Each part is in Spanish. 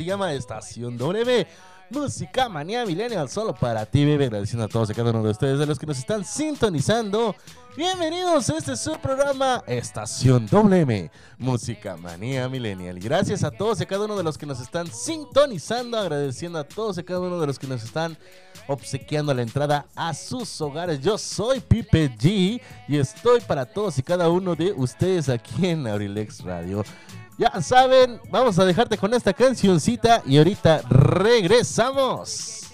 Se llama Estación W. Música Manía Millennial, solo para ti, bebé. Agradeciendo a todos y cada uno de ustedes, de los que nos están sintonizando. Bienvenidos a este su programa Estación WM, Música Manía Millennial. Gracias a todos y cada uno de los que nos están sintonizando, agradeciendo a todos y cada uno de los que nos están obsequiando la entrada a sus hogares. Yo soy Pipe G y estoy para todos y cada uno de ustedes aquí en Aurilex Radio. Ya saben, vamos a dejarte con esta cancioncita y ahorita regresamos.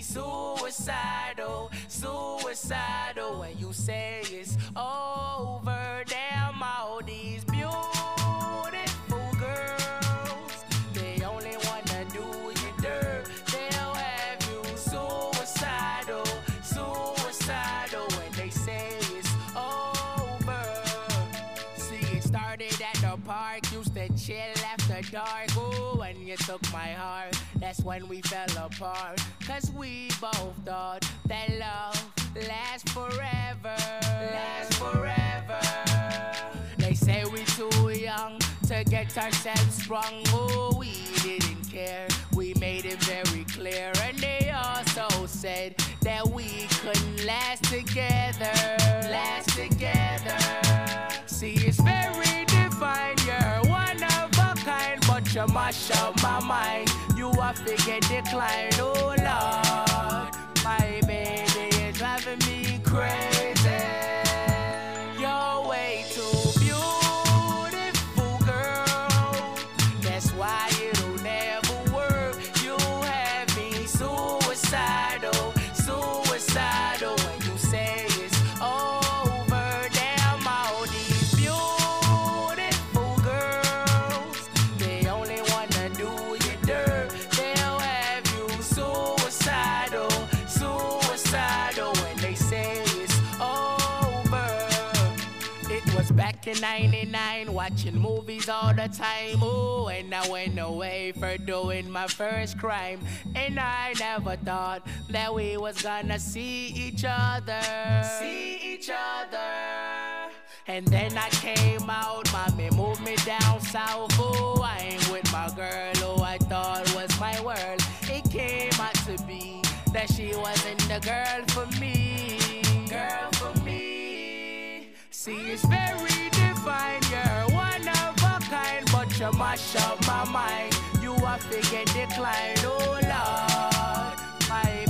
Suicidal, suicidal. When you say it's over, damn all these when we fell apart. Cause we both thought that love lasts forever. Lasts forever. They say we're too young to get ourselves sprung. Oh, we didn't care. We made it very clear. And they also said that we couldn't last together. Last together. See, it's very defined. You're one of a kind, but you mash up my mind. You are figure decline. Oh, Lord. My baby is driving me crazy. All the time. Ooh, and I went away for doing my first crime. And I never thought that we was gonna see each other. See each other. And then I came out, mommy moved me down south. Ooh, I ain't with my girl who I thought was my world. It came out to be that she wasn't the girl for me. Girl for me. See, it's very but you mash up my mind. You are figure decline. Oh Lord, my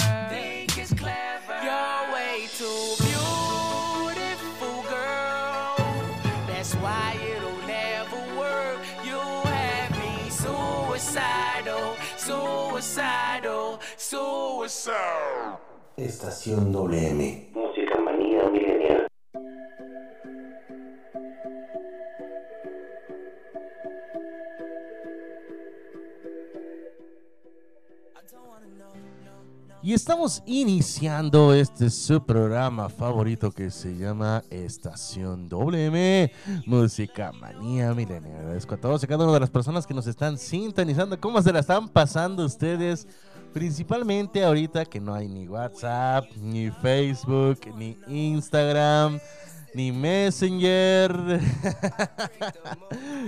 Suicidal, suicidal, suicidal. Estación WM. Música manía milenial. Y estamos iniciando este su programa favorito que se llama Estación WM, Música Manía Milenial. Agradezco a todos y cada una de las personas que nos están sintonizando. ¿Cómo se la están pasando ustedes? Principalmente ahorita que no hay ni WhatsApp, ni Facebook, ni Instagram, ni Messenger.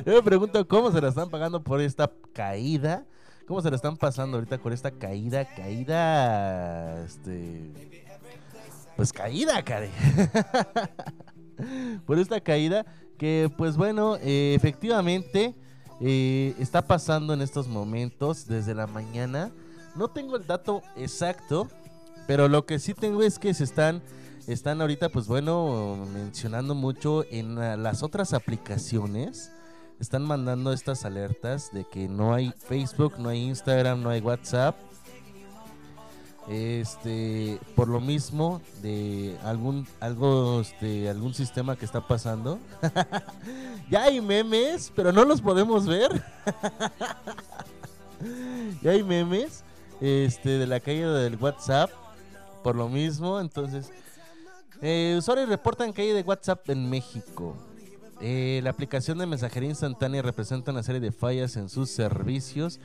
Yo me pregunto cómo se la están pagando por esta caída. ¿Cómo se la están pasando ahorita con esta caída? Caída. Este. Pues caída, caray. por esta caída. Que, pues bueno, eh, efectivamente. eh, está pasando en estos momentos. Desde la mañana. No tengo el dato exacto. Pero lo que sí tengo es que se están. Están ahorita, pues bueno, mencionando mucho en ah, las otras aplicaciones están mandando estas alertas de que no hay Facebook, no hay Instagram, no hay WhatsApp. Este, por lo mismo de algún algo este algún sistema que está pasando. ya hay memes, pero no los podemos ver. ya hay memes este de la caída del WhatsApp por lo mismo, entonces eh, usuarios reportan caída de WhatsApp en México. Eh, la aplicación de mensajería instantánea representa una serie de fallas en sus servicios.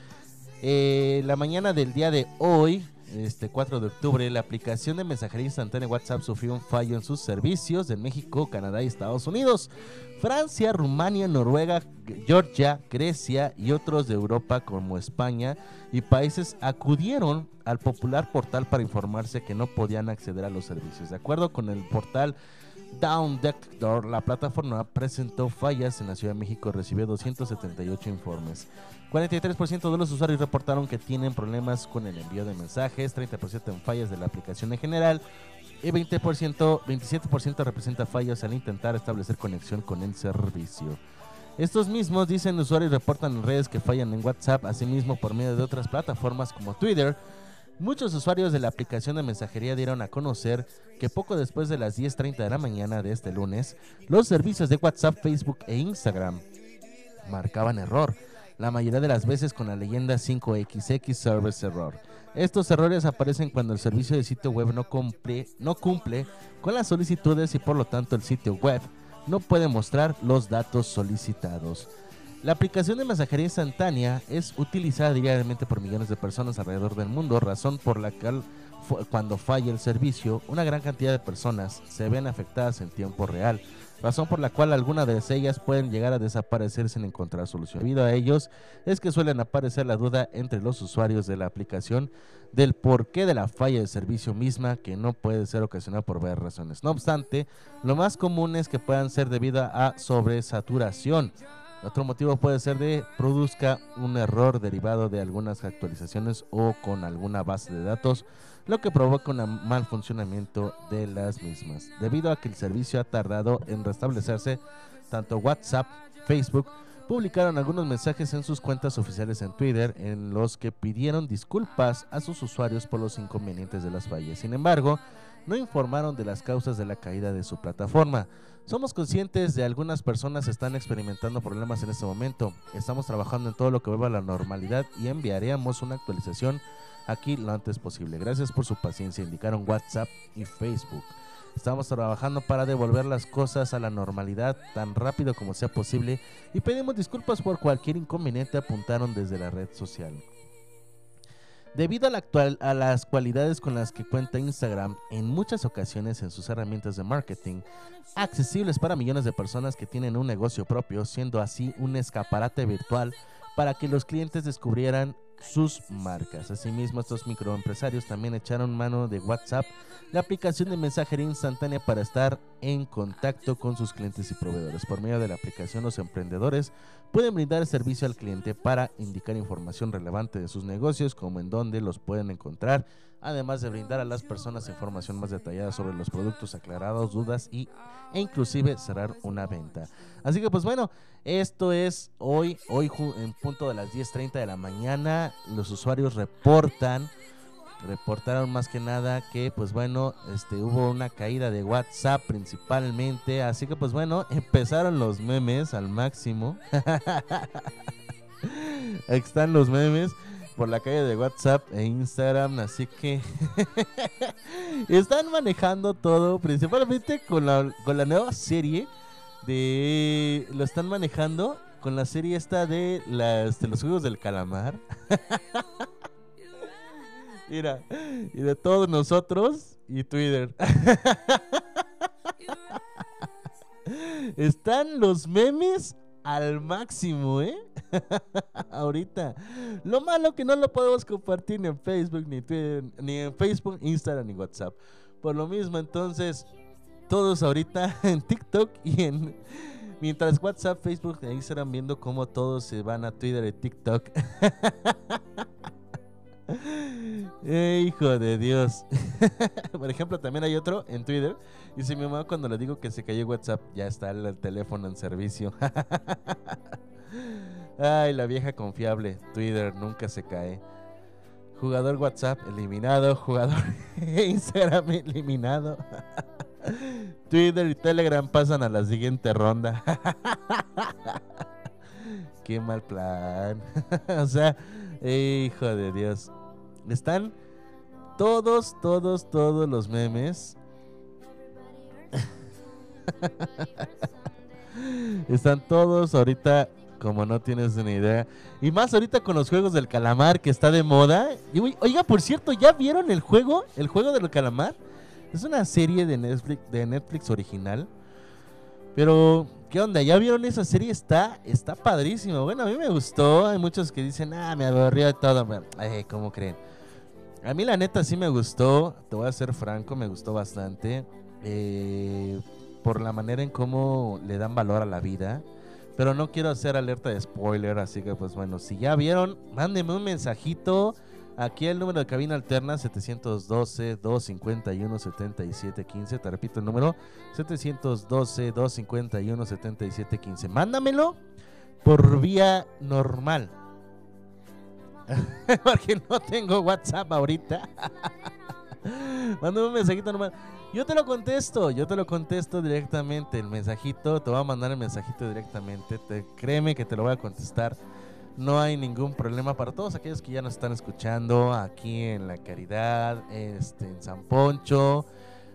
Eh, la mañana del día de hoy, este 4 de octubre, la aplicación de mensajería instantánea WhatsApp sufrió un fallo en sus servicios en México, Canadá y Estados Unidos. Francia, Rumania, Noruega, Georgia, Grecia y otros de Europa como España y países acudieron al popular portal para informarse que no podían acceder a los servicios. De acuerdo con el portal Down Detector, la plataforma presentó fallas en la Ciudad de México, recibió 278 informes. 43% de los usuarios reportaron que tienen problemas con el envío de mensajes, 30% en fallas de la aplicación en general y 20%, 27% representa fallas al intentar establecer conexión con el servicio. Estos mismos dicen usuarios reportan en redes que fallan en WhatsApp, asimismo por medio de otras plataformas como Twitter, Muchos usuarios de la aplicación de mensajería dieron a conocer que poco después de las 10.30 de la mañana de este lunes, los servicios de WhatsApp, Facebook e Instagram marcaban error, la mayoría de las veces con la leyenda 5XX Service Error. Estos errores aparecen cuando el servicio de sitio web no cumple, no cumple con las solicitudes y por lo tanto el sitio web no puede mostrar los datos solicitados. La aplicación de mensajería instantánea es utilizada diariamente por millones de personas alrededor del mundo, razón por la cual cuando falla el servicio, una gran cantidad de personas se ven afectadas en tiempo real, razón por la cual algunas de ellas pueden llegar a desaparecer sin encontrar solución. Debido a ellos es que suelen aparecer la duda entre los usuarios de la aplicación del porqué de la falla del servicio misma que no puede ser ocasionada por varias razones. No obstante, lo más común es que puedan ser debido a sobresaturación. Otro motivo puede ser de produzca un error derivado de algunas actualizaciones o con alguna base de datos, lo que provoca un mal funcionamiento de las mismas. Debido a que el servicio ha tardado en restablecerse, tanto WhatsApp, Facebook, publicaron algunos mensajes en sus cuentas oficiales en Twitter en los que pidieron disculpas a sus usuarios por los inconvenientes de las fallas. Sin embargo, no informaron de las causas de la caída de su plataforma. Somos conscientes de algunas personas están experimentando problemas en este momento. Estamos trabajando en todo lo que vuelva a la normalidad y enviaremos una actualización aquí lo antes posible. Gracias por su paciencia, indicaron WhatsApp y Facebook. Estamos trabajando para devolver las cosas a la normalidad tan rápido como sea posible y pedimos disculpas por cualquier inconveniente, apuntaron desde la red social. Debido a, la actual- a las cualidades con las que cuenta Instagram en muchas ocasiones en sus herramientas de marketing, accesibles para millones de personas que tienen un negocio propio, siendo así un escaparate virtual para que los clientes descubrieran sus marcas. Asimismo, estos microempresarios también echaron mano de WhatsApp, la aplicación de mensajería instantánea para estar en contacto con sus clientes y proveedores. Por medio de la aplicación, los emprendedores pueden brindar servicio al cliente para indicar información relevante de sus negocios, como en dónde los pueden encontrar, además de brindar a las personas información más detallada sobre los productos aclarados, dudas y, e inclusive cerrar una venta. Así que pues bueno, esto es hoy, hoy en punto de las 10.30 de la mañana, los usuarios reportan, reportaron más que nada que pues bueno, este hubo una caída de WhatsApp principalmente, así que pues bueno, empezaron los memes al máximo. Están los memes por la calle de WhatsApp e Instagram, así que están manejando todo, principalmente con la, con la nueva serie de... Lo están manejando con la serie esta de, las, de los Juegos del Calamar. Mira, y de todos nosotros y Twitter. Están los memes al máximo, ¿eh? Ahorita. Lo malo que no lo podemos compartir ni en Facebook, ni Twitter, ni en Facebook, Instagram, ni WhatsApp. Por lo mismo, entonces, todos ahorita en TikTok y en... Mientras WhatsApp, Facebook e Instagram viendo cómo todos se van a Twitter y TikTok. Eh, hijo de Dios. Por ejemplo, también hay otro en Twitter. Dice mi mamá cuando le digo que se cayó WhatsApp, ya está el teléfono en servicio. Ay, la vieja confiable. Twitter nunca se cae. Jugador WhatsApp eliminado. Jugador Instagram eliminado. Twitter y Telegram pasan a la siguiente ronda. Qué mal plan. o sea, hijo de Dios. Están todos, todos, todos los memes. Están todos ahorita como no tienes una idea. Y más ahorita con los juegos del calamar que está de moda. Y, oiga, por cierto, ¿ya vieron el juego? El juego del calamar. Es una serie de Netflix, de Netflix original. Pero, ¿qué onda? ¿Ya vieron esa serie? Está, está padrísimo. Bueno, a mí me gustó. Hay muchos que dicen, ah, me aburrió todo. Ay, ¿cómo creen? A mí la neta sí me gustó. Te voy a ser franco, me gustó bastante. Eh, por la manera en cómo le dan valor a la vida. Pero no quiero hacer alerta de spoiler, así que pues bueno, si ya vieron, mándenme un mensajito. Aquí el número de cabina alterna 712-251-7715. Te repito el número 712-251-7715. Mándamelo por vía normal. Porque no tengo WhatsApp ahorita. Mándame un mensajito normal. Yo te lo contesto, yo te lo contesto directamente. El mensajito, te voy a mandar el mensajito directamente. Te, créeme que te lo voy a contestar. No hay ningún problema para todos aquellos que ya nos están escuchando aquí en La Caridad, este, en San Poncho,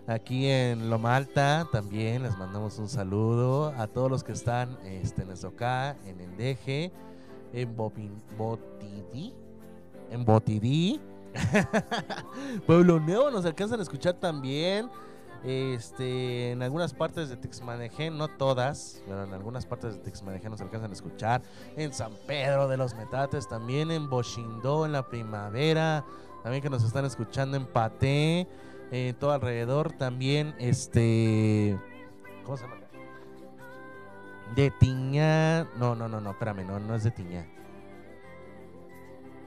aquí en Loma Alta también. Les mandamos un saludo a todos los que están este, en Ezocá, en Endeje, en Bopin- Botidí, en Botidí. Pueblo Nuevo nos alcanzan a escuchar también. Este, en algunas partes de Texmanejé, no todas, pero en algunas partes de Texmanejé nos alcanzan a escuchar. En San Pedro de los Metates, también en Boshindó, en la primavera, también que nos están escuchando en Paté, en todo alrededor, también este, ¿cómo se llama? De Tiñá, no, no, no, no, espérame, no, no es de Tiñá.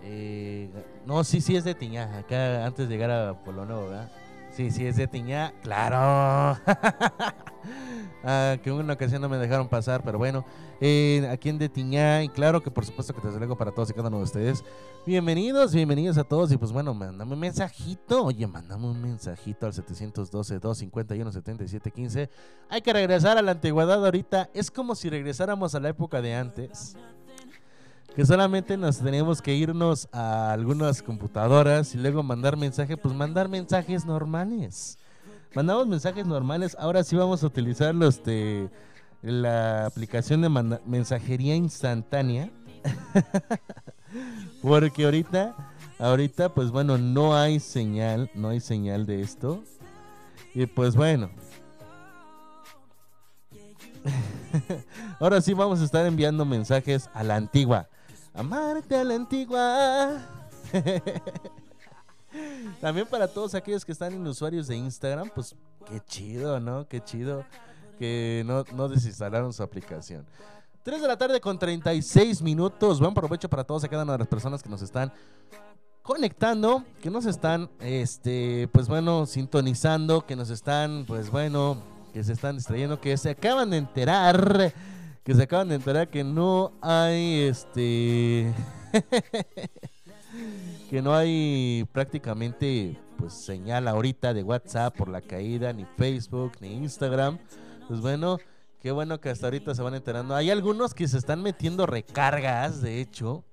Eh, no, sí, sí es de Tiñá. Acá antes de llegar a Nuevo, ¿verdad? Sí, sí es de Tiñá. ¡Claro! Ah, que una ocasión no me dejaron pasar, pero bueno. eh, aquí en de Tiñá, y claro que por supuesto que desde luego para todos y cada uno de ustedes. Bienvenidos, bienvenidos a todos. Y pues bueno, mándame un mensajito. Oye, mándame un mensajito al 712-251-7715. Hay que regresar a la antigüedad ahorita. Es como si regresáramos a la época de antes que solamente nos tenemos que irnos a algunas computadoras y luego mandar mensajes, pues mandar mensajes normales. Mandamos mensajes normales, ahora sí vamos a utilizar los de la aplicación de mensajería instantánea. Porque ahorita Ahorita, pues bueno, no hay señal, no hay señal de esto. Y pues bueno. Ahora sí vamos a estar enviando mensajes a la antigua. Amarte a la antigua. También para todos aquellos que están en usuarios de Instagram, pues qué chido, ¿no? Qué chido que no, no desinstalaron su aplicación. 3 de la tarde con 36 minutos. Buen provecho para todos y de las personas que nos están conectando, que nos están, este, pues bueno, sintonizando, que nos están, pues bueno, que se están distrayendo, que se acaban de enterar, que se acaban de enterar que no hay, este, que no hay prácticamente, pues señal ahorita de WhatsApp por la caída, ni Facebook, ni Instagram. Pues bueno, qué bueno que hasta ahorita se van enterando. Hay algunos que se están metiendo recargas, de hecho.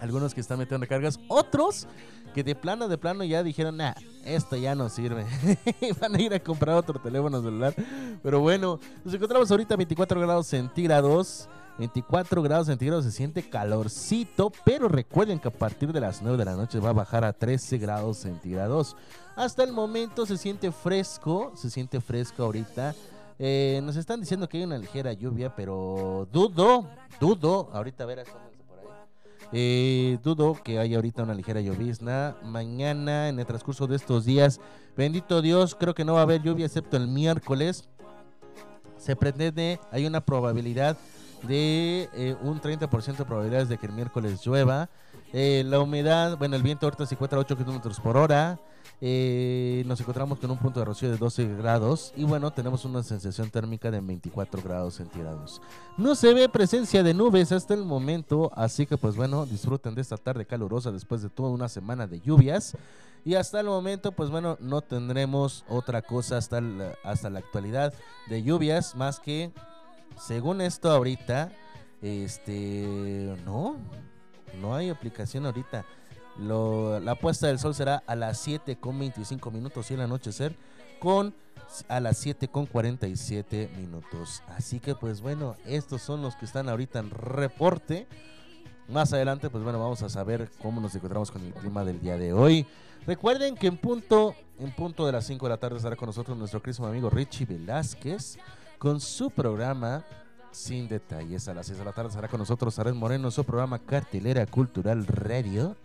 Algunos que están metiendo recargas. Otros que de plano, de plano ya dijeron, nah, esto ya no sirve. Van a ir a comprar otro teléfono celular. Pero bueno, nos encontramos ahorita a 24 grados centígrados. 24 grados centígrados se siente calorcito, pero recuerden que a partir de las 9 de la noche va a bajar a 13 grados centígrados. Hasta el momento se siente fresco, se siente fresco ahorita. Eh, nos están diciendo que hay una ligera lluvia, pero dudo, dudo. Ahorita a ver, asómense por ahí. Eh, dudo que haya ahorita una ligera llovizna. Mañana, en el transcurso de estos días, bendito Dios, creo que no va a haber lluvia excepto el miércoles. Se pretende, hay una probabilidad de eh, un 30% de probabilidades de que el miércoles llueva. Eh, la humedad, bueno, el viento ahorita se encuentra a 8 kilómetros por hora. Eh, nos encontramos con un punto de rocío de 12 grados y bueno, tenemos una sensación térmica de 24 grados centígrados. No se ve presencia de nubes hasta el momento, así que pues bueno, disfruten de esta tarde calurosa después de toda una semana de lluvias. Y hasta el momento, pues bueno, no tendremos otra cosa hasta la, hasta la actualidad de lluvias, más que, según esto ahorita, este, no, no hay aplicación ahorita. La puesta del sol será a las 7 con 25 minutos y el anochecer con a las 7 con 47 minutos. Así que pues bueno, estos son los que están ahorita en reporte. Más adelante pues bueno, vamos a saber cómo nos encontramos con el clima del día de hoy. Recuerden que en punto, en punto de las 5 de la tarde estará con nosotros nuestro querido amigo Richie Velázquez con su programa Sin Detalles. A las 6 de la tarde estará con nosotros Ares Moreno, su programa Cartelera Cultural Radio.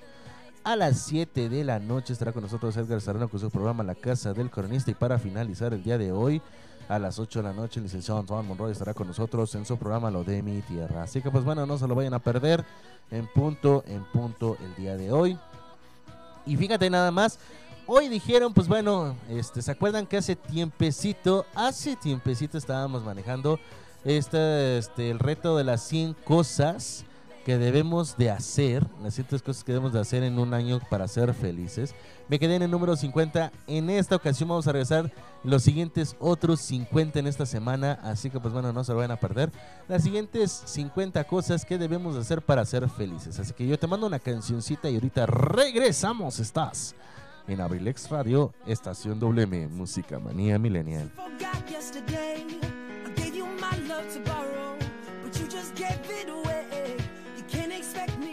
A las 7 de la noche estará con nosotros Edgar Serrano con su programa La Casa del Coronista. Y para finalizar el día de hoy, a las 8 de la noche, el licenciado Antoine Monroy estará con nosotros en su programa Lo de mi Tierra. Así que pues bueno, no se lo vayan a perder en punto, en punto el día de hoy. Y fíjate nada más, hoy dijeron, pues bueno, este, ¿se acuerdan que hace tiempecito, hace tiempecito estábamos manejando este, el reto de las 100 cosas que debemos de hacer, las 100 cosas que debemos de hacer en un año para ser felices. Me quedé en el número 50. En esta ocasión vamos a regresar los siguientes otros 50 en esta semana. Así que pues bueno, no se lo vayan a perder. Las siguientes 50 cosas que debemos de hacer para ser felices. Así que yo te mando una cancioncita y ahorita regresamos. Estás en Abrilex Radio, Estación WM, Música Manía Millennial.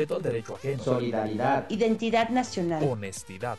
Respeto al derecho ajeno. solidaridad, identidad nacional, Honestidad.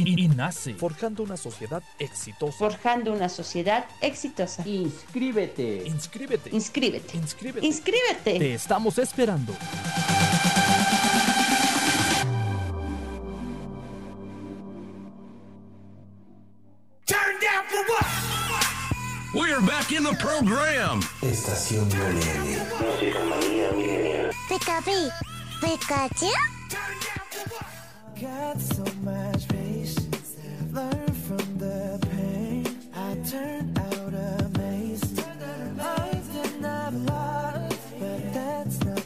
INACE. INACE. Forjando una sociedad exitosa. Forjando una sociedad exitosa. Inscríbete. Inscríbete. Inscríbete. Inscríbete. Inscríbete. Te estamos esperando. We're back in the program. Estación. Música. Pikachu, Pikachu. Got so much patience. From the pain. I out but that's not.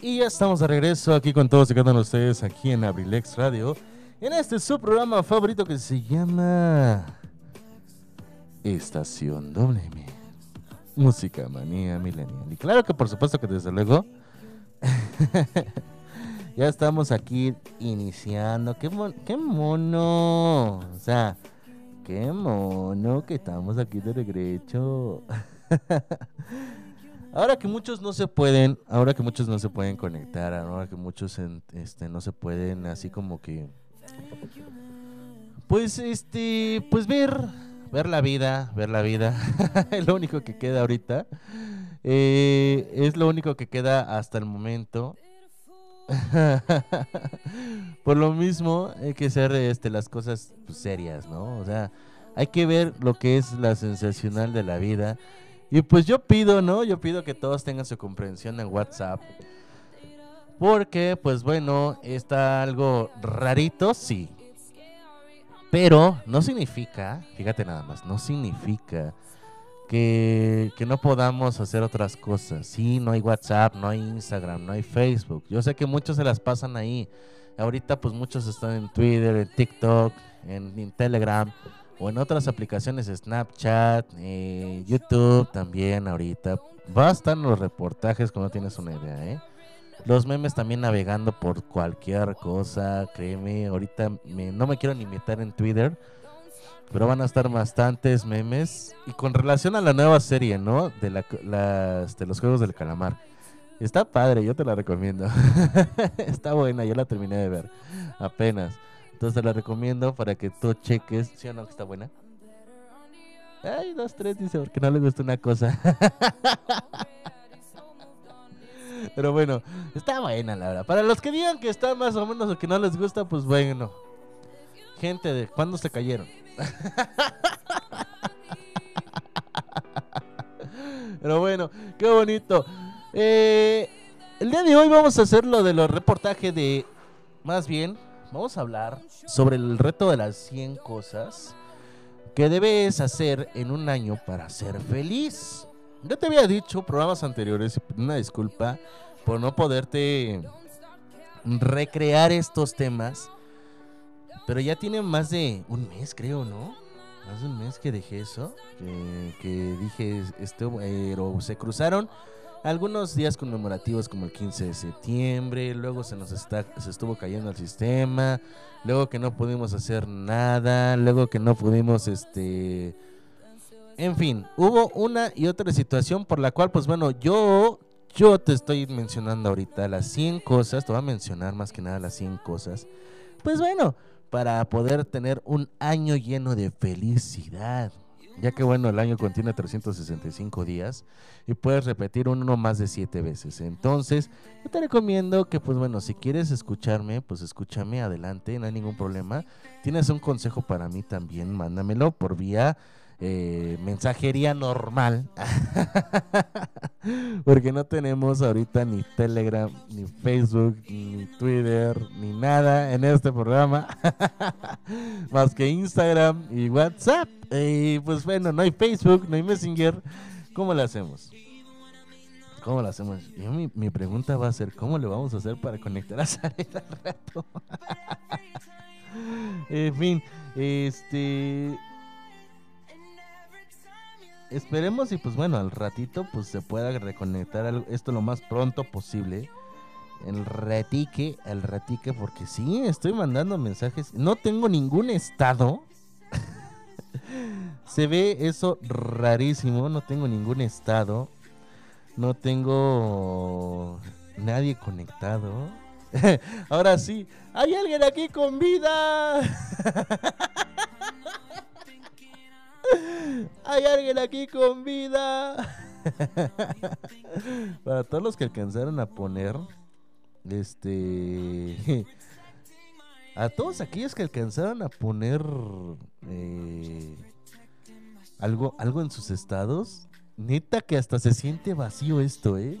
Y ya estamos de regreso aquí con todos y cada uno de ustedes aquí en Abrilex Radio. En este su programa favorito que se llama Estación WM. Música manía millennial. Y claro que por supuesto que desde luego ya estamos aquí iniciando. Qué, mon- qué mono. O sea, qué mono que estamos aquí de regreso. Ahora que muchos no se pueden, ahora que muchos no se pueden conectar, ahora que muchos este, no se pueden así como que, pues este, pues ver, ver la vida, ver la vida, es lo único que queda ahorita, Eh, es lo único que queda hasta el momento. Por lo mismo hay que hacer este, las cosas pues, serias, ¿no? O sea, hay que ver lo que es la sensacional de la vida. Y pues yo pido, ¿no? Yo pido que todos tengan su comprensión en WhatsApp. Porque, pues bueno, está algo rarito, sí. Pero no significa, fíjate nada más, no significa que, que no podamos hacer otras cosas. Sí, no hay WhatsApp, no hay Instagram, no hay Facebook. Yo sé que muchos se las pasan ahí. Ahorita pues muchos están en Twitter, en TikTok, en, Telegram o en otras aplicaciones, Snapchat, eh, YouTube también ahorita. Bastan los reportajes como no tienes una idea, ¿eh? Los memes también navegando por cualquier cosa, créeme, ahorita me- no me quiero ni meter en Twitter, pero van a estar bastantes memes. Y con relación a la nueva serie, ¿no? De, la, las- de los Juegos del Calamar. Está padre, yo te la recomiendo. Está buena, yo la terminé de ver apenas. Entonces te la recomiendo para que tú cheques. ¿Sí o no que está buena? Ay, dos, tres, dice, porque no le gusta una cosa. Pero bueno, está buena la verdad. Para los que digan que está más o menos o que no les gusta, pues bueno. Gente, de ¿cuándo se cayeron? Pero bueno, qué bonito. Eh, el día de hoy vamos a hacer lo de los reportajes de... Más bien, vamos a hablar sobre el reto de las 100 cosas que debes hacer en un año para ser feliz. Yo te había dicho programas anteriores, una disculpa por no poderte recrear estos temas, pero ya tiene más de un mes, creo, ¿no? Más de un mes que dejé eso, que, que dije esto, eh, pero se cruzaron algunos días conmemorativos como el 15 de septiembre, luego se nos está, se estuvo cayendo el sistema, luego que no pudimos hacer nada, luego que no pudimos, este, en fin, hubo una y otra situación por la cual, pues bueno, yo, yo te estoy mencionando ahorita las 100 cosas, te voy a mencionar más que nada las 100 cosas, pues bueno, para poder tener un año lleno de felicidad. ya que bueno, el año contiene 365 días y puedes repetir uno más de 7 veces. Entonces, yo te recomiendo que pues bueno, si quieres escucharme, pues escúchame adelante, no hay ningún problema. Tienes un consejo para mí también, mándamelo por vía eh, mensajería normal. Porque no tenemos ahorita ni Telegram, ni Facebook, ni Twitter, ni nada en este programa. Más que Instagram y WhatsApp. Y pues bueno, no hay Facebook, no hay Messenger. ¿Cómo lo hacemos? ¿Cómo lo hacemos? Yo, mi, mi pregunta va a ser, ¿cómo le vamos a hacer para conectar a Zaret al rato? en fin, este esperemos y pues bueno, al ratito pues se pueda reconectar esto lo más pronto posible. El retique, el retique, porque sí, estoy mandando mensajes. No tengo ningún estado. se ve eso rarísimo. No tengo ningún estado. No tengo nadie conectado. Ahora sí, hay alguien aquí con vida. Hay alguien aquí con vida. Para todos los que alcanzaron a poner, este, a todos aquellos que alcanzaron a poner eh, algo, algo en sus estados, neta que hasta se siente vacío esto, ¿eh?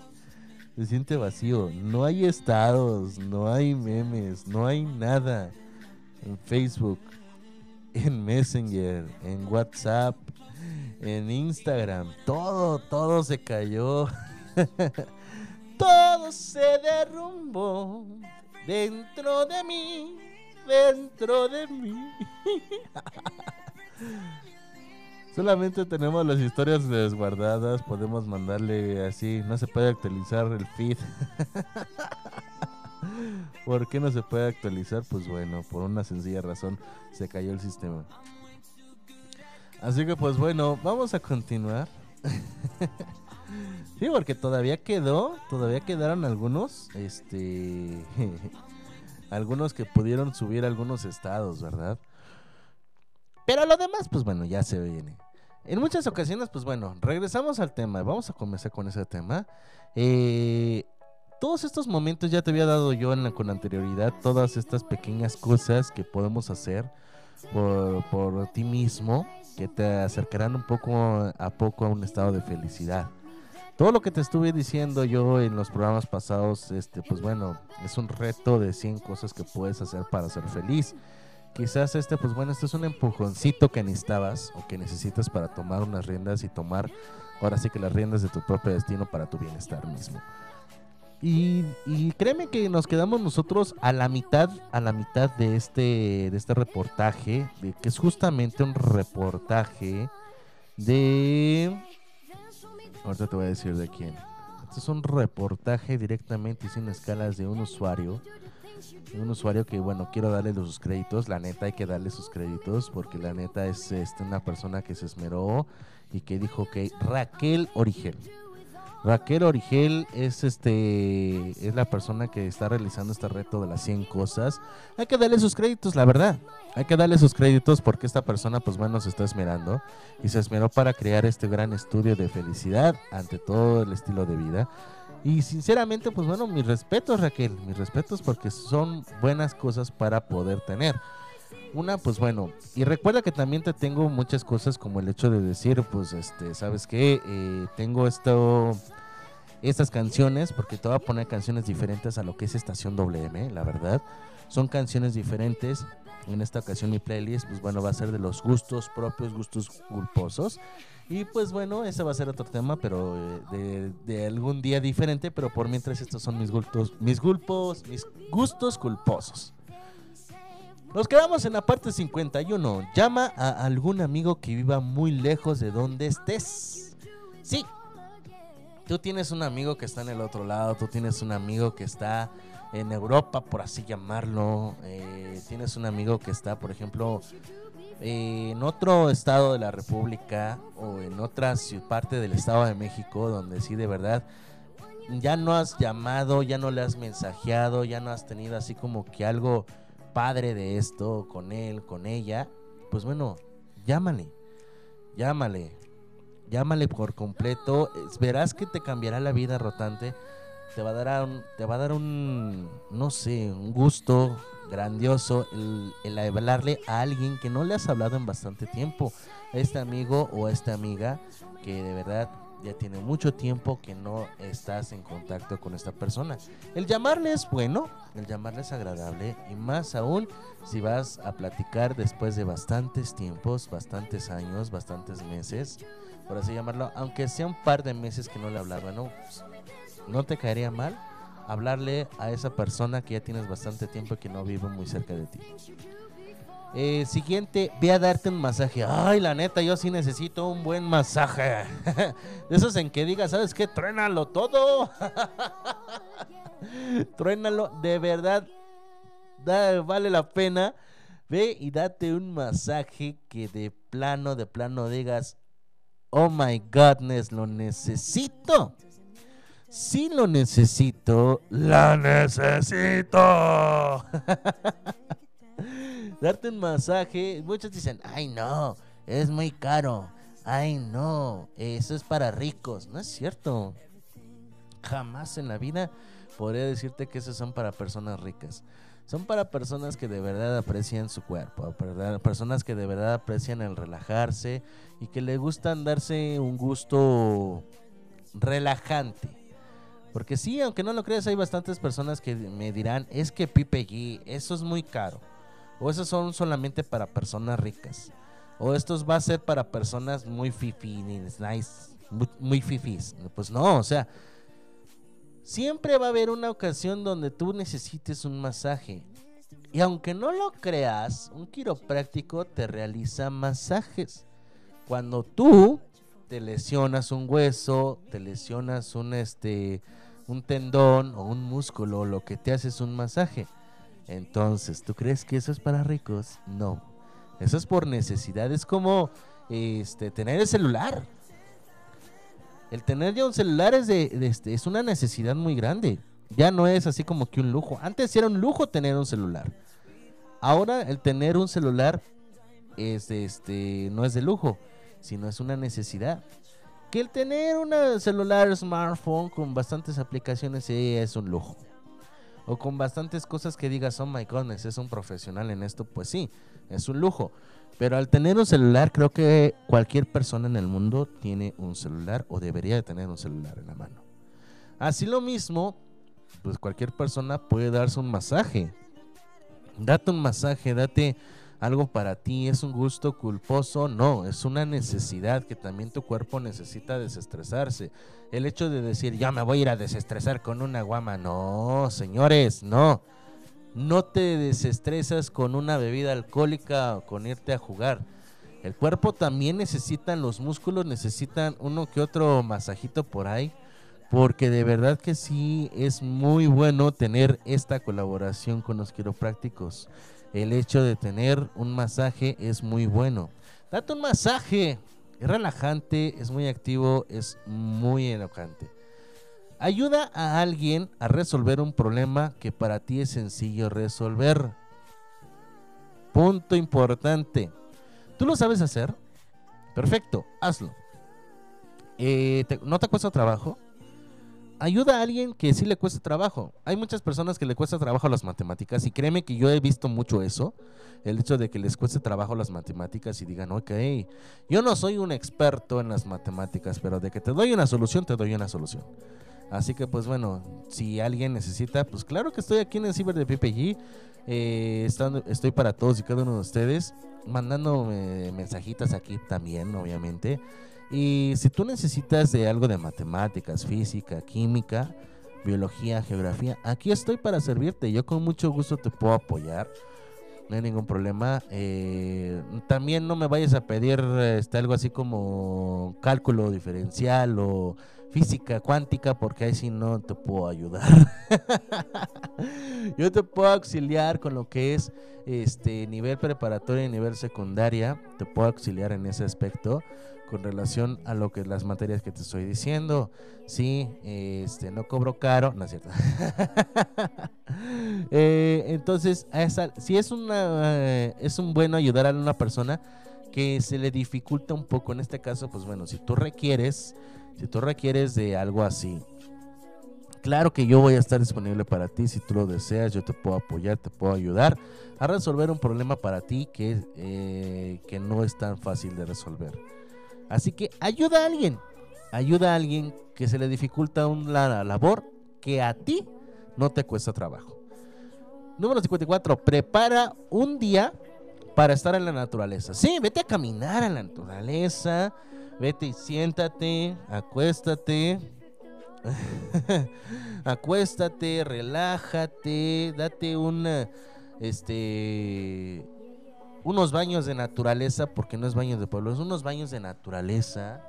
Se siente vacío. No hay estados, no hay memes, no hay nada en Facebook en Messenger, en WhatsApp, en Instagram. Todo, todo se cayó. todo se derrumbó dentro de mí, dentro de mí. Solamente tenemos las historias desguardadas, podemos mandarle así, no se puede actualizar el feed. ¿Por qué no se puede actualizar? Pues bueno, por una sencilla razón, se cayó el sistema. Así que pues bueno, vamos a continuar. sí, porque todavía quedó, todavía quedaron algunos, este, algunos que pudieron subir algunos estados, ¿verdad? Pero lo demás, pues bueno, ya se viene. En muchas ocasiones, pues bueno, regresamos al tema. Vamos a comenzar con ese tema. Eh, todos estos momentos ya te había dado yo en la- con anterioridad, todas estas pequeñas cosas que podemos hacer por, ti mismo, que te acercarán un poco a poco a un estado de felicidad. Todo lo que te estuve diciendo yo en los programas pasados, este, pues bueno, es un reto de 100 cosas que puedes hacer para ser feliz. Quizás este, pues bueno, este es un empujoncito que necesitabas o que necesitas para tomar unas riendas y tomar ahora sí que las riendas de tu propio destino para tu bienestar mismo. Y, y créeme que nos quedamos nosotros a la mitad, a la mitad de este, de este reportaje, de, que es justamente un reportaje de... Ahorita te voy a decir de quién. Este es un reportaje directamente y sin escalas de un usuario. Un usuario que, bueno, quiero darle sus créditos. La neta hay que darle sus créditos porque la neta es este, una persona que se esmeró y que dijo que Raquel Origel. Raquel Origel es este es la persona que está realizando este reto de las 100 cosas. Hay que darle sus créditos, la verdad. Hay que darle sus créditos porque esta persona pues bueno se está esmerando y se esmeró para crear este gran estudio de felicidad ante todo el estilo de vida. Y sinceramente pues bueno, mis respetos Raquel, mis respetos porque son buenas cosas para poder tener. Una, pues bueno, y recuerda que también te tengo muchas cosas como el hecho de decir, pues, este, ¿sabes qué? Eh, tengo esto, estas canciones, porque te voy a poner canciones diferentes a lo que es Estación WM, la verdad. Son canciones diferentes. En esta ocasión mi playlist, pues bueno, va a ser de los gustos propios, gustos culposos. Y pues bueno, ese va a ser otro tema, pero eh, de, de algún día diferente. Pero por mientras estos son mis gustos, mis gulpos, mis gustos culposos. Nos quedamos en la parte 51. Llama a algún amigo que viva muy lejos de donde estés. Sí. Tú tienes un amigo que está en el otro lado, tú tienes un amigo que está en Europa, por así llamarlo. eh, tienes un amigo que está, por ejemplo, eh, en otro estado de la República o en otra parte del Estado de México, donde sí de verdad ya no has llamado, ya no le has mensajeado, ya no has tenido así como que algo padre de esto con él, con ella, pues bueno, llámale. llámale. Llámale por completo. Verás que te cambiará la vida rotante. Te va a dar un, te va a dar un, no sé, un gusto grandioso el, el hablarle a alguien que no le has hablado en bastante tiempo. A este amigo o a esta amiga que de verdad ya tiene mucho tiempo que no estás en contacto con esta persona. El llamarle es bueno, el llamarle es agradable y más aún si vas a platicar después de bastantes tiempos, bastantes años, bastantes meses, por así llamarlo, aunque sea un par de meses que no le hablaba, ¿no? Pues, no te caería mal hablarle a esa persona que ya tienes bastante tiempo y que no vive muy cerca de ti. Eh, siguiente, ve a darte un masaje. Ay, la neta, yo sí necesito un buen masaje. De esos en que digas, ¿sabes qué? Truénalo todo. Truénalo, de verdad. da- vale la pena. Ve y date un masaje que de plano, de plano digas, oh my godness, lo necesito. Si lo necesito, la necesito. Darte un masaje, muchos dicen, ay no, es muy caro. Ay no, eso es para ricos. No es cierto. Jamás en la vida podría decirte que esos son para personas ricas. Son para personas que de verdad aprecian su cuerpo, personas que de verdad aprecian el relajarse y que le gustan darse un gusto relajante. Porque sí, aunque no lo creas, hay bastantes personas que me dirán, es que Pipe G, eso es muy caro. O esos son solamente para personas ricas. O estos va a ser para personas muy fifi, nice, muy, muy fifis. Pues no, o sea, siempre va a haber una ocasión donde tú necesites un masaje. Y aunque no lo creas, un quiropráctico te realiza masajes. Cuando tú te lesionas un hueso, te lesionas un este un tendón o un músculo, lo que te hace es un masaje. Entonces, ¿tú crees que eso es para ricos? No. Eso es por necesidad. Es como este, tener el celular. El tener ya un celular es, de, este, es una necesidad muy grande. Ya no es así como que un lujo. Antes era un lujo tener un celular. Ahora el tener un celular es este, no es de lujo, sino es una necesidad. Que el tener un celular smartphone con bastantes aplicaciones es un lujo o con bastantes cosas que digas, oh my goodness, es un profesional en esto, pues sí, es un lujo. Pero al tener un celular, creo que cualquier persona en el mundo tiene un celular o debería de tener un celular en la mano. Así lo mismo, pues cualquier persona puede darse un masaje. Date un masaje, date algo para ti, es un gusto culposo, no, es una necesidad que también tu cuerpo necesita desestresarse. El hecho de decir, ya me voy a ir a desestresar con una guama, no, señores, no. No te desestresas con una bebida alcohólica o con irte a jugar. El cuerpo también necesitan, los músculos necesitan uno que otro masajito por ahí. Porque de verdad que sí es muy bueno tener esta colaboración con los quiroprácticos. El hecho de tener un masaje es muy bueno. Date un masaje. Es relajante, es muy activo, es muy enojante. Ayuda a alguien a resolver un problema que para ti es sencillo resolver. Punto importante. ¿Tú lo sabes hacer? Perfecto, hazlo. Eh, ¿No te cuesta trabajo? Ayuda a alguien que sí le cuesta trabajo. Hay muchas personas que le cuesta trabajo las matemáticas y créeme que yo he visto mucho eso. El hecho de que les cueste trabajo las matemáticas y digan, ok, yo no soy un experto en las matemáticas, pero de que te doy una solución, te doy una solución. Así que pues bueno, si alguien necesita, pues claro que estoy aquí en el ciber de PPG. Eh, estando- estoy para todos y cada uno de ustedes, mandando mensajitas aquí también, obviamente. Y si tú necesitas de algo de matemáticas, física, química, biología, geografía, aquí estoy para servirte. Yo con mucho gusto te puedo apoyar. No hay ningún problema. Eh, también no me vayas a pedir este, algo así como cálculo diferencial o física cuántica, porque ahí sí no te puedo ayudar. Yo te puedo auxiliar con lo que es este nivel preparatoria y nivel secundaria. Te puedo auxiliar en ese aspecto con relación a lo que las materias que te estoy diciendo. Sí, este, no cobro caro, no es cierto. Eh, entonces, esa, si es una, eh, es un bueno ayudar a una persona que se le dificulta un poco. En este caso, pues bueno, si tú requieres, si tú requieres de algo así, claro que yo voy a estar disponible para ti si tú lo deseas, yo te puedo apoyar, te puedo ayudar a resolver un problema para ti que, eh, que no es tan fácil de resolver. Así que ayuda a alguien, ayuda a alguien que se le dificulta una labor que a ti no te cuesta trabajo. Número 54, prepara un día para estar en la naturaleza. Sí, vete a caminar en la naturaleza, vete y siéntate, acuéstate, acuéstate, relájate, date una, este, unos baños de naturaleza, porque no es baños de pueblo, es unos baños de naturaleza.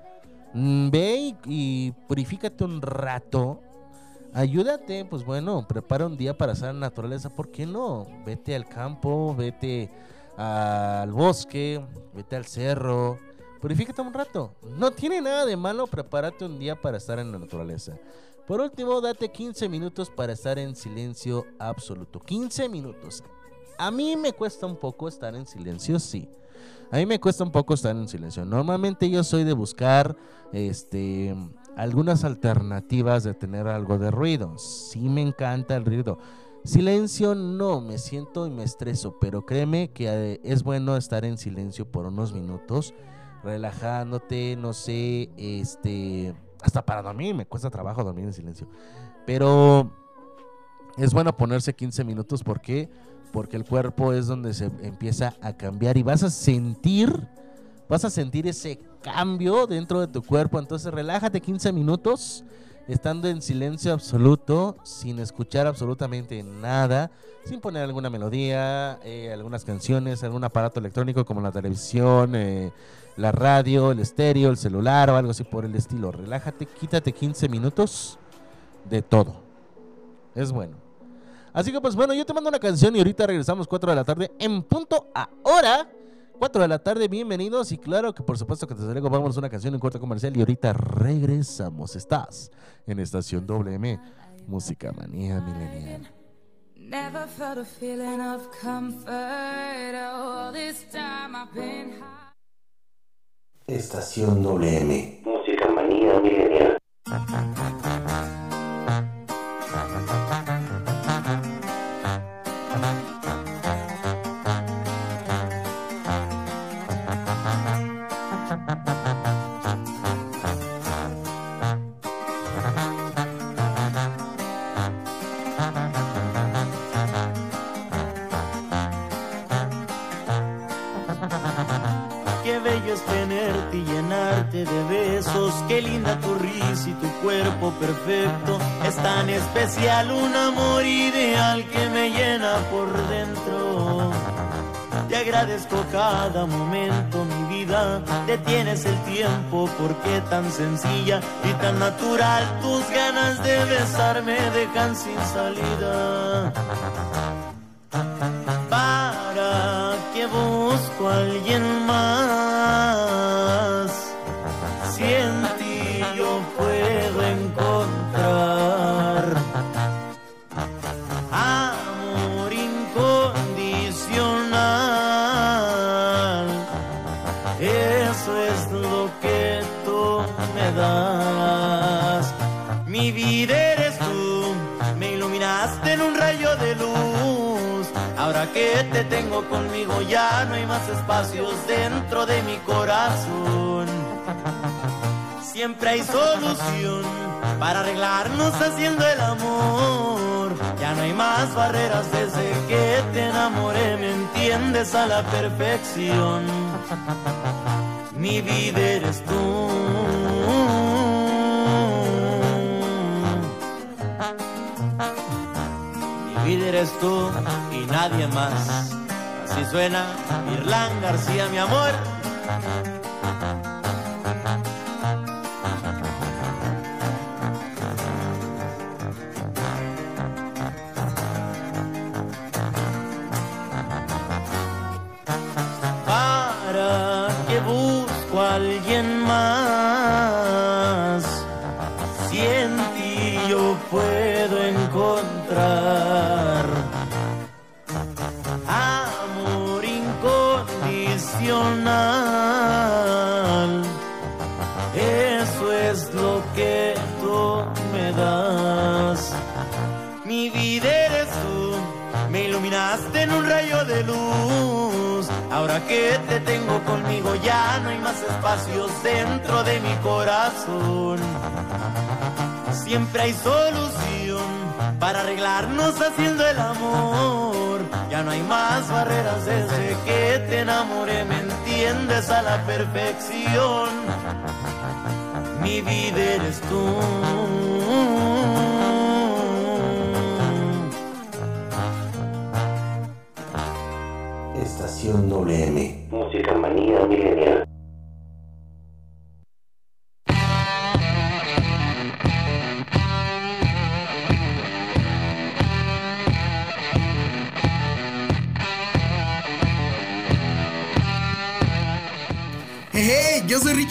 Mm, Ve y, purifícate un rato. Ayúdate, pues bueno, prepara un día para estar en la naturaleza, ¿por qué no? Vete al campo, vete al bosque, vete al cerro, purifícate un rato. No tiene nada de malo prepararte un día para estar en la naturaleza. Por último, date 15 minutos para estar en silencio absoluto. 15 minutos. A mí me cuesta un poco estar en silencio, sí. A mí me cuesta un poco estar en silencio. Normalmente yo soy de buscar este algunas alternativas de tener algo de ruido. Sí me encanta el ruido. Silencio no, me siento y me estreso, pero créeme que eh, es bueno estar en silencio por unos minutos, relajándote, no sé, este, hasta para dormir, me cuesta trabajo dormir en silencio. Pero es bueno ponerse 15 minutos, ¿por qué? Porque el cuerpo es donde se empieza a cambiar y vas a sentir, vas a sentir ese cambio dentro de tu cuerpo. Entonces relájate 15 minutos, estando en silencio absoluto, sin escuchar absolutamente nada, sin poner alguna melodía, eh, algunas canciones, algún aparato electrónico como la televisión, eh, la radio, el estéreo, el celular o algo así por el estilo. Relájate, quítate 15 minutos de todo. Es bueno. Así que pues bueno, yo te mando una canción y ahorita regresamos 4 de la tarde en punto ahora. 4 de la tarde, bienvenidos y claro que por supuesto que te traigo, vamos a una canción en corte comercial y ahorita regresamos. Estás en Estación WM, Música Manía Milenial. Never felt a feeling of comfort. All this time I've been high. Estación WM. Música manía milenial. De besos. Qué linda tu risa y tu cuerpo perfecto. Es tan especial un amor ideal que me llena por dentro. Te agradezco cada momento, mi vida. Detienes el tiempo porque tan sencilla y tan natural. Tus ganas de besar me dejan sin salida. ¿Para que busco a alguien más? Vida eres tú, me iluminaste en un rayo de luz. Ahora que te tengo conmigo ya no hay más espacios dentro de mi corazón. Siempre hay solución para arreglarnos haciendo el amor. Ya no hay más barreras desde que te enamoré, me entiendes a la perfección. Mi vida eres tú. Vida eres tú y nadie más. Así suena Irlán García, mi amor. Conmigo ya no hay más espacios dentro de mi corazón. Siempre hay solución para arreglarnos haciendo el amor. Ya no hay más barreras desde que te enamoré, me entiendes a la perfección. Mi vida eres tú. Estación WM. Música manía milenial.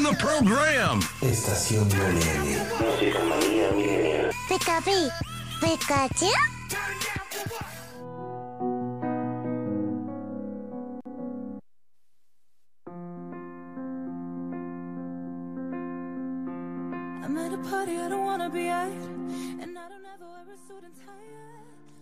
In the program. Estación WM. Música manía milenial. Pikachu, Pikachu. I'm at a party I don't wanna be at, and I don't ever wear a suit and tie.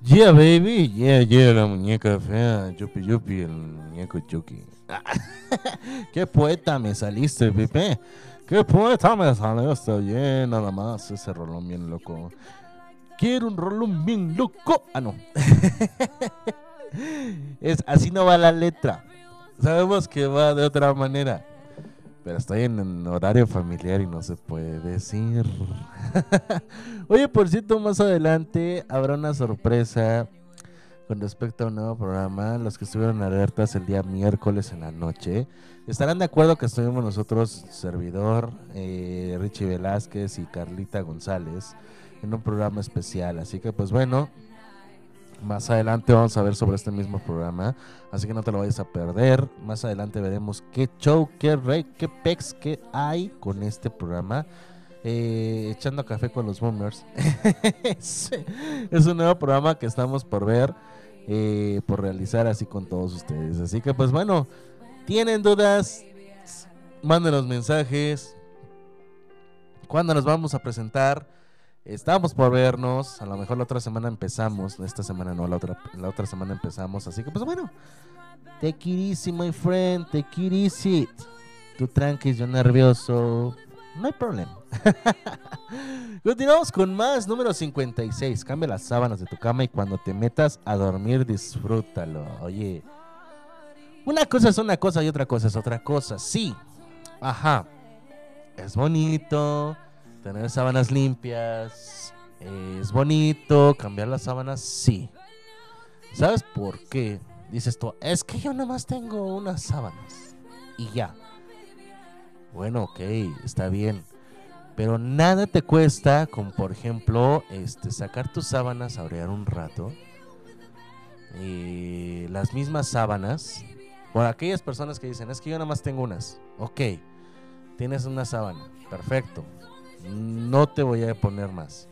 Yeah, baby. Yeah, yeah, la muñeca fea. Yupi, yupi, el muñeco Chucky. Qué poeta me saliste, Pipe. Qué poeta me saliste. Oye, nada más. Ese rolón bien loco. Quiero un rolón bien loco. Ah, no. es, así no va la letra. Sabemos que va de otra manera. Pero estoy en horario familiar y no se puede decir. Oye, por cierto, más adelante habrá una sorpresa con respecto a un nuevo programa. Los que estuvieron alertas el día miércoles en la noche estarán de acuerdo que estuvimos nosotros, servidor, eh, Richie Velázquez y Carlita González, en un programa especial. Así que, pues bueno, más adelante vamos a ver sobre este mismo programa, así que no te lo vayas a perder. Más adelante veremos qué show, qué rey, qué pex que hay con este programa. Eh, echando café con los boomers. es un nuevo programa que estamos por ver, eh, por realizar así con todos ustedes. Así que pues bueno, tienen dudas, manden los mensajes. ¿Cuándo nos vamos a presentar? Estamos por vernos. A lo mejor la otra semana empezamos. Esta semana no, la otra, la otra semana empezamos. Así que, pues bueno. Take it easy, my friend. Take it easy. Tú tranqui, yo nervioso. No hay problema. Continuamos con más. Número 56. Cambia las sábanas de tu cama y cuando te metas a dormir, disfrútalo. Oye. Una cosa es una cosa y otra cosa es otra cosa. Sí. Ajá. Es bonito tener sábanas limpias. Es bonito cambiar las sábanas, sí. ¿Sabes por qué? Dices tú, es que yo nomás tengo unas sábanas. Y ya. Bueno, ok, está bien. Pero nada te cuesta, como por ejemplo, este, sacar tus sábanas, abrear un rato. Y las mismas sábanas. Por aquellas personas que dicen, es que yo nomás tengo unas. Ok, tienes una sábana. Perfecto no te voy a poner más.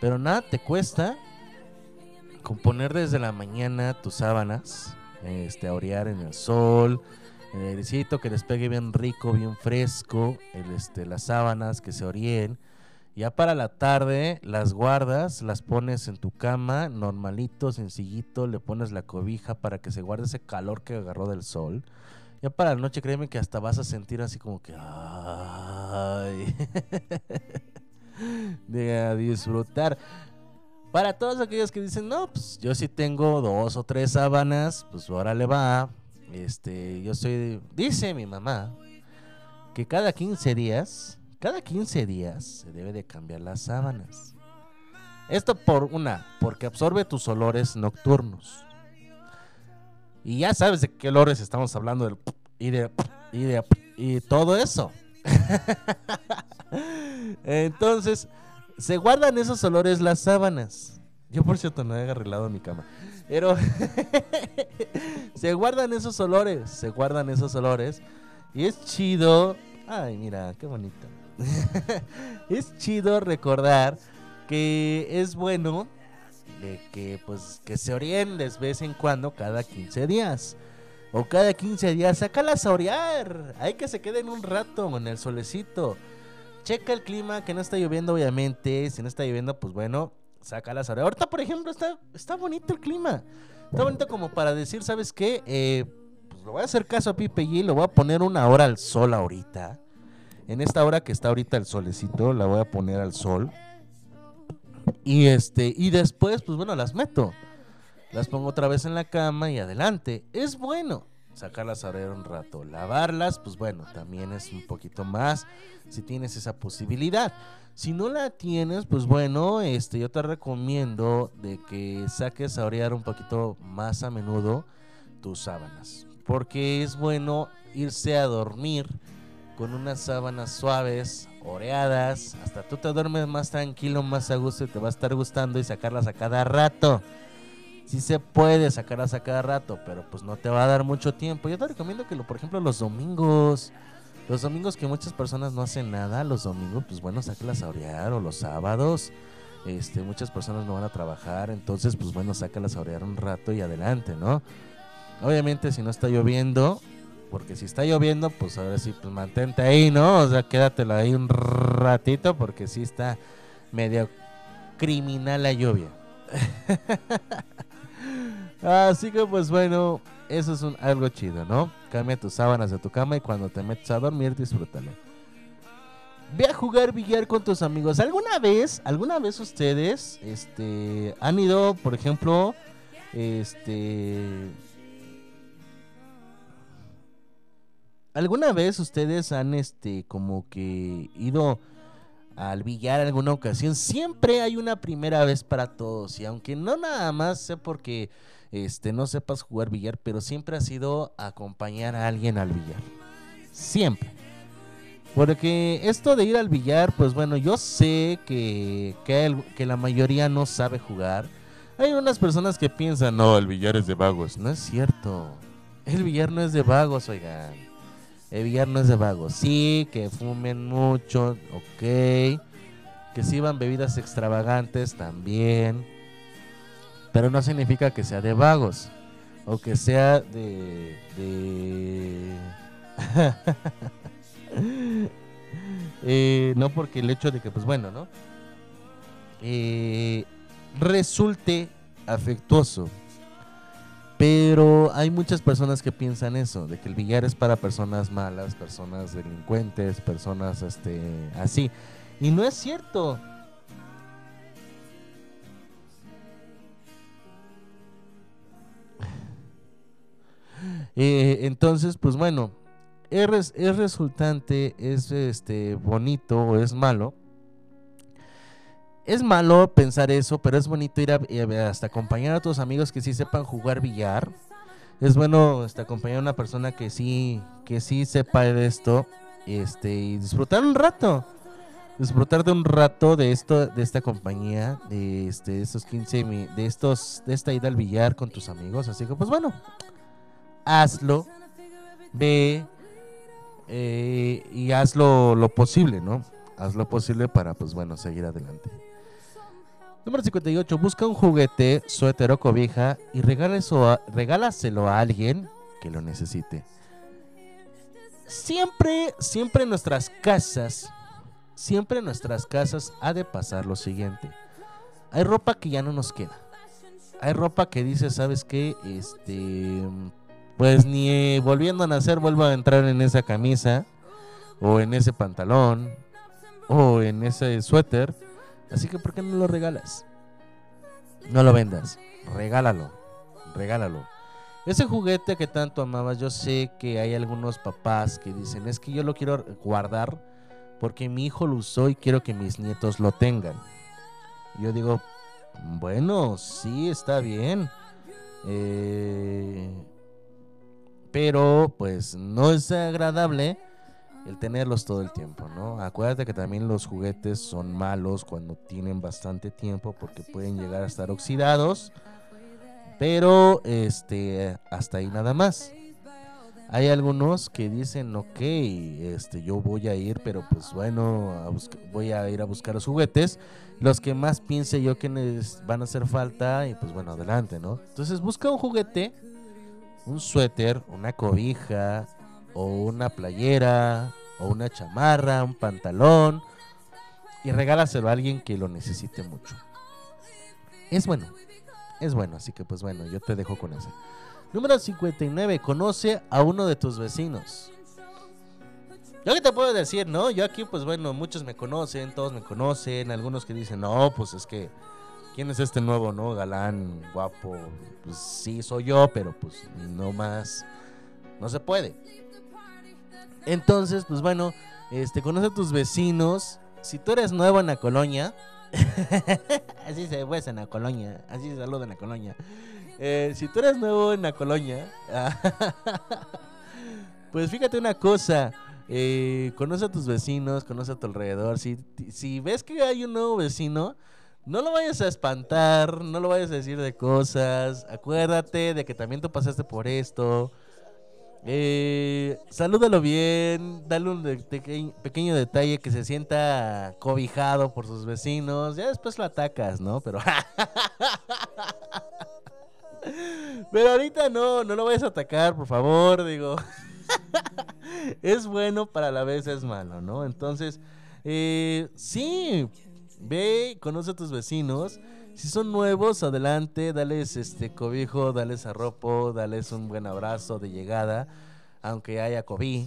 Pero nada te cuesta componer desde la mañana tus sábanas, este, a orear en el sol, el airecito que les pegue bien rico, bien fresco, el, este, las sábanas que se orien. Ya para la tarde las guardas, las pones en tu cama, normalito, sencillito, le pones la cobija para que se guarde ese calor que agarró del sol. Ya para la noche, créeme que hasta vas a sentir así como que. Ay. de disfrutar. Para todos aquellos que dicen, no, pues yo sí tengo dos o tres sábanas, pues ahora le va. Este, yo soy. Dice mi mamá que cada 15 días, cada 15 días se debe de cambiar las sábanas. Esto por una, porque absorbe tus olores nocturnos. Y ya sabes de qué olores estamos hablando del y de y, de- y todo eso. Entonces, se guardan esos olores las sábanas. Yo, por cierto, no he arreglado mi cama. Pero se guardan esos olores, se guardan esos olores. Y es chido. Ay, mira, qué bonito. es chido recordar que es bueno que pues que se orien de vez en cuando cada 15 días. O cada 15 días, sácalas a orear. Hay que se queden un rato en el solecito. Checa el clima, que no está lloviendo, obviamente. Si no está lloviendo, pues bueno, sácalas a orear. Ahorita, por ejemplo, está, está bonito el clima. Está bonito como para decir, ¿sabes qué? Eh, pues le voy a hacer caso a Pipe G, le voy a poner una hora al sol ahorita. En esta hora que está ahorita el solecito, la voy a poner al sol. Y este, y después, pues bueno, las meto. Las pongo otra vez en la cama y adelante. Es bueno sacarlas a orear un rato. Lavarlas, pues bueno, también es un poquito más si tienes esa posibilidad. Si no la tienes, pues bueno, este, yo te recomiendo de que saques a orear un poquito más a menudo tus sábanas. Porque es bueno irse a dormir con unas sábanas suaves, oreadas. Hasta tú te duermes más tranquilo, más a gusto y te va a estar gustando y sacarlas a cada rato. Sí se puede sacarlas a cada rato, pero pues no te va a dar mucho tiempo. Yo te recomiendo que, lo, por ejemplo, los domingos, los domingos que muchas personas no hacen nada, los domingos, pues bueno, sácalas a orear o los sábados. Este, muchas personas no van a trabajar, entonces pues bueno, sácalas a orear un rato y adelante, ¿no? Obviamente si no está lloviendo, porque si está lloviendo, pues ahora sí, pues mantente ahí, ¿no? O sea, quédatelo ahí un ratito porque sí está medio criminal la lluvia. Así que pues bueno, eso es un, algo chido, ¿no? Cambia tus sábanas de tu cama y cuando te metes a dormir, disfrútalo. Ve a jugar billar con tus amigos. ¿Alguna vez, alguna vez ustedes, este, han ido, por ejemplo, este, alguna vez ustedes han, este, como que ido al billar alguna ocasión? Siempre hay una primera vez para todos y aunque no nada más sé porque, este, no sepas jugar billar, pero siempre ha sido acompañar a alguien al billar. Siempre. Porque esto de ir al billar, pues bueno, yo sé que, que, que la mayoría no sabe jugar. Hay unas personas que piensan, no, el billar es de vagos. No es cierto. El billar no es de vagos, oigan. El billar no es de vagos. Sí, que fumen mucho, ok. Que sirvan bebidas extravagantes también. Pero no significa que sea de vagos. O que sea de... Eh, no porque el hecho de que, pues bueno, ¿no? Eh, resulte afectuoso. Pero hay muchas personas que piensan eso, de que el billar es para personas malas, personas delincuentes, personas este, así. Y no es cierto. Eh, entonces, pues bueno, es, es resultante, es este bonito o es malo. Es malo pensar eso, pero es bonito ir a, hasta acompañar a tus amigos que sí sepan jugar billar. Es bueno hasta acompañar a una persona que sí, que sí sepa de esto, este, y disfrutar un rato. Disfrutar de un rato de esto, de esta compañía, de este, de estos 15 mi- de estos, de esta ida al billar con tus amigos. Así que pues bueno, hazlo, ve eh, y haz lo, posible, ¿no? Haz lo posible para, pues bueno, seguir adelante. Número 58. Busca un juguete, suéter o cobija y a, regálaselo a alguien que lo necesite. Siempre, siempre en nuestras casas, siempre en nuestras casas ha de pasar lo siguiente. Hay ropa que ya no nos queda. Hay ropa que dice, ¿sabes qué? Este, pues ni eh, volviendo a nacer vuelvo a entrar en esa camisa o en ese pantalón o en ese suéter. Así que ¿por qué no lo regalas? No lo vendas, regálalo, regálalo. Ese juguete que tanto amabas, yo sé que hay algunos papás que dicen, es que yo lo quiero guardar porque mi hijo lo usó y quiero que mis nietos lo tengan. Yo digo, bueno, sí, está bien. Eh, pero pues no es agradable el tenerlos todo el tiempo, ¿no? Acuérdate que también los juguetes son malos cuando tienen bastante tiempo porque pueden llegar a estar oxidados, pero este hasta ahí nada más. Hay algunos que dicen, ok, este, yo voy a ir, pero pues bueno, a voy a ir a buscar los juguetes. Los que más piense yo que van a hacer falta, y pues bueno, adelante, ¿no? Entonces busca un juguete, un suéter, una cobija, o una playera, o una chamarra, un pantalón, y regálaselo a alguien que lo necesite mucho. Es bueno, es bueno, así que pues bueno, yo te dejo con ese. Número 59. Conoce a uno de tus vecinos. Yo qué te puedo decir, ¿no? Yo aquí, pues bueno, muchos me conocen, todos me conocen, algunos que dicen, no, pues es que, ¿quién es este nuevo, no? Galán, guapo. Pues sí, soy yo, pero pues no más, no se puede. Entonces, pues bueno, este, conoce a tus vecinos. Si tú eres nuevo en la colonia, así se pues en la colonia, así se saluda en la colonia. Eh, si tú eres nuevo en la colonia, pues fíjate una cosa. eh, conoce a tus vecinos, conoce a tu alrededor. Si, si ves que hay un nuevo vecino, no lo vayas a espantar, no lo vayas a decir de cosas. Acuérdate de que también tú pasaste por esto. Eh, salúdalo bien, dale un pequeño detalle que se sienta cobijado por sus vecinos. Ya después lo atacas, ¿no? Pero Pero ahorita no, no lo vayas a atacar, por favor, digo. es bueno, para la vez es malo, ¿no? Entonces, eh, sí, ve, conoce a tus vecinos. Si son nuevos, adelante, dales este cobijo, dales arropo, dales un buen abrazo de llegada, aunque haya COVID.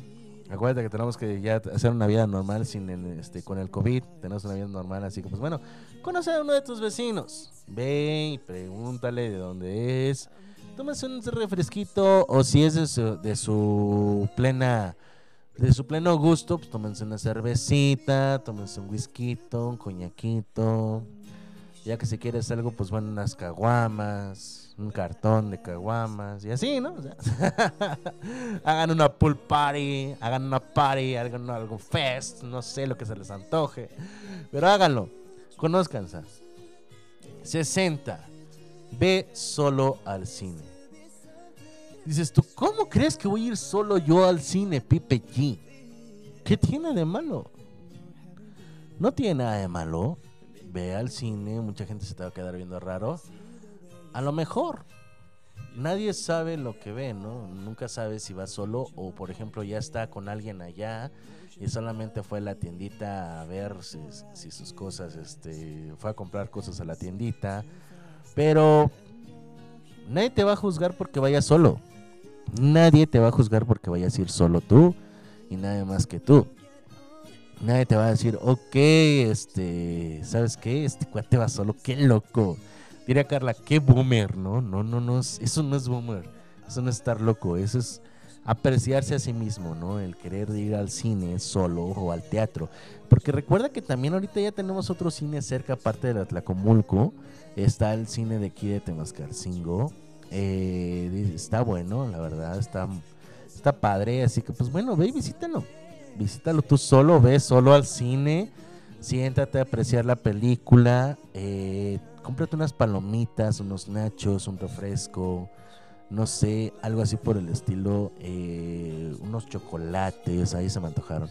Acuérdate que tenemos que ya hacer una vida normal sin este, con el COVID. Tenemos una vida normal, así que pues bueno, conoce a uno de tus vecinos. Ve y pregúntale de dónde es. Tómase un refresquito o si es de su, de su plena de su pleno gusto, pues tómense una cervecita, tómense un whisky, un coñaquito. Ya que si quieres algo, pues bueno, unas caguamas, un cartón de caguamas y así, ¿no? O sea, hagan una pool party, hagan una party, hagan algo fest, no sé lo que se les antoje, pero háganlo, conózcanse. 60. Ve solo al cine. Dices tú, ¿cómo crees que voy a ir solo yo al cine, Pipe G? ¿Qué tiene de malo? No tiene nada de malo. Ve al cine, mucha gente se te va a quedar viendo raro. A lo mejor. Nadie sabe lo que ve, ¿no? Nunca sabe si va solo o, por ejemplo, ya está con alguien allá y solamente fue a la tiendita a ver si, sus cosas, este, fue a comprar cosas a la tiendita. Pero nadie te va a juzgar porque vayas solo. Nadie te va a juzgar porque vayas a ir solo tú y nadie más que tú. Nadie te va a decir, ok, este, ¿sabes qué? Este cuate va solo, qué loco. Diría Carla, qué boomer, ¿no? No, no, no, es- eso no es boomer. Eso no es estar loco, eso es apreciarse a sí mismo, ¿no? El querer ir al cine solo o al teatro. Porque recuerda que también ahorita ya tenemos otro cine cerca, aparte de la Tlacomulco. Está el cine de aquí de Temascarcingo. Eh, está bueno, la verdad, está, está padre. Así que, pues bueno, ve y visítalo. Visítalo tú solo, ve solo al cine. Siéntate a apreciar la película. Eh, cómprate unas palomitas, unos nachos, un refresco. No sé, algo así por el estilo. eh, unos chocolates, ahí se me antojaron.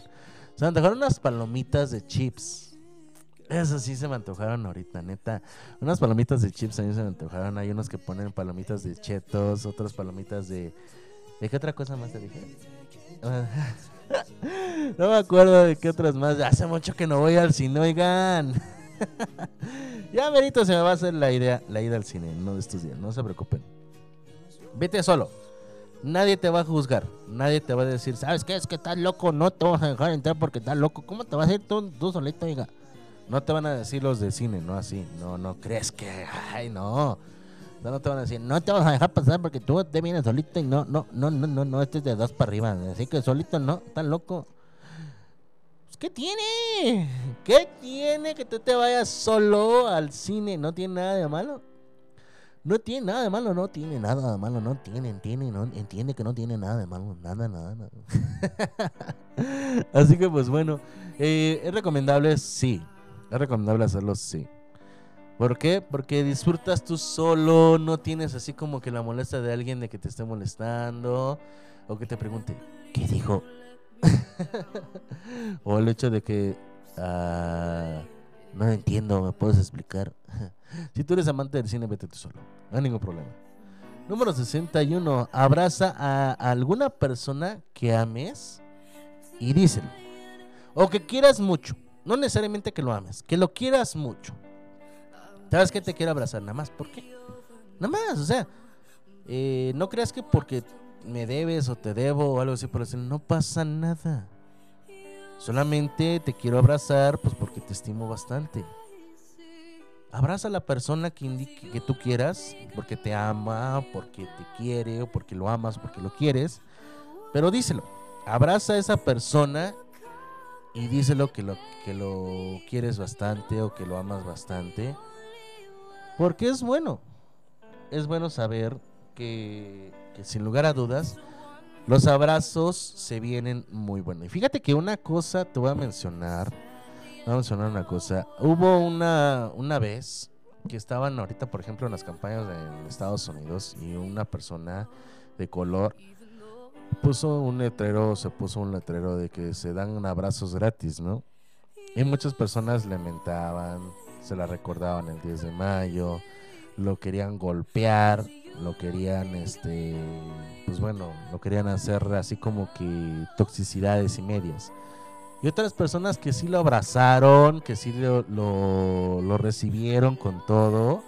Se me antojaron unas palomitas de chips. Esas sí se me antojaron ahorita, neta. Unas palomitas de chips a mí se me antojaron. Hay unos que ponen palomitas de chetos, otras palomitas de... ¿De qué otra cosa más te dije? no me acuerdo de qué otras más. Hace mucho que no voy al cine, oigan. ya merito se me va a hacer la idea, la ida al cine, no de estos días, no se preocupen. Vete solo. Nadie te va a juzgar. Nadie te va a decir, ¿sabes qué? Es que estás loco, no te vas a dejar entrar porque estás loco. ¿Cómo te vas a ir tú, tú solito, oiga? No te van a decir los de cine, no así. No, no crees que. Ay, no. No, te van a decir, no te vas a dejar pasar porque tú te vienes solito y no, no, no, no, no, no, este es de dos para arriba. Así que solito no, estás loco. Pues, ¿Qué tiene? ¿Qué tiene que tú te vayas solo al cine? No tiene nada de malo. No tiene nada de malo, no tiene nada de malo, no tiene, entiende, no, entiende que no tiene nada de malo, nada, nada, nada. Así que pues bueno, eh, es recomendable, sí, es recomendable hacerlo, sí. ¿Por qué? Porque disfrutas tú solo, no tienes así como que la molestia de alguien de que te esté molestando o que te pregunte, ¿qué dijo? o el hecho de que ah, no entiendo, ¿me puedes explicar? si tú eres amante del cine, vete tú solo, no hay ningún problema. Número 61. Abraza a alguna persona que ames y díselo. O que quieras mucho. No necesariamente que lo ames, que lo quieras mucho. ¿Sabes qué te quiero abrazar? Nada más, ¿por qué? Nada más, o sea, eh, no creas que porque me debes o te debo o algo así por decir, no pasa nada. Solamente te quiero abrazar, pues porque te estimo bastante. Abraza a la persona que indique que tú quieras, porque te ama, porque te quiere, o porque lo amas, porque lo quieres. Pero díselo. Abraza a esa persona y díselo que lo, que lo quieres bastante o que lo amas bastante. Porque es bueno. Es bueno saber que, que sin lugar a dudas, los abrazos se vienen muy buenos. Y fíjate que una cosa te voy a mencionar. Voy a mencionar una cosa. Hubo una, una vez que estaban ahorita, por ejemplo, en las campañas de Estados Unidos y una persona de color puso un letrero, se puso un letrero de que se dan abrazos gratis, ¿no? Y muchas personas lamentaban, se la recordaban el 10 de mayo, lo querían golpear, lo querían, este, pues bueno, lo querían hacer así como que toxicidades y medias. Y otras personas que sí lo abrazaron, que sí lo, lo, lo recibieron con todo.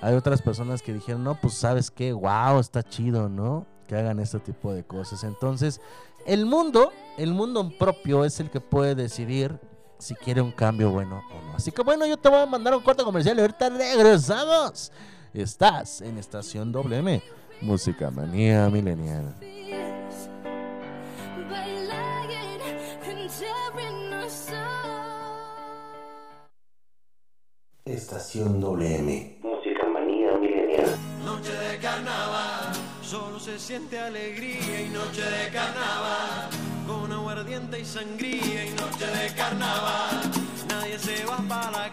Hay otras personas que dijeron, no, pues sabes qué, wow, está chido, ¿no? Que hagan este tipo de cosas. Entonces, el mundo, el mundo propio es el que puede decidir si quiere un cambio bueno o no. Así que bueno, yo te voy a mandar un corto comercial y ahorita regresamos. Estás en Estación WM, Música Manía Milenial. Estación WM. Música manía milenial. Noche de carnaval, solo se siente alegría y noche de carnaval, con aguardiente y sangría y noche de carnaval, nadie se va para la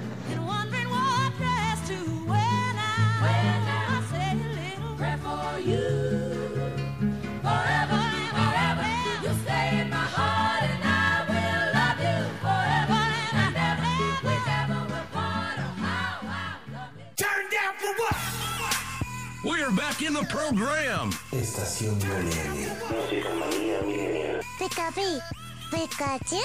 In the program. Estación milenial. Música manía milenial. Pikapi, Pikachu.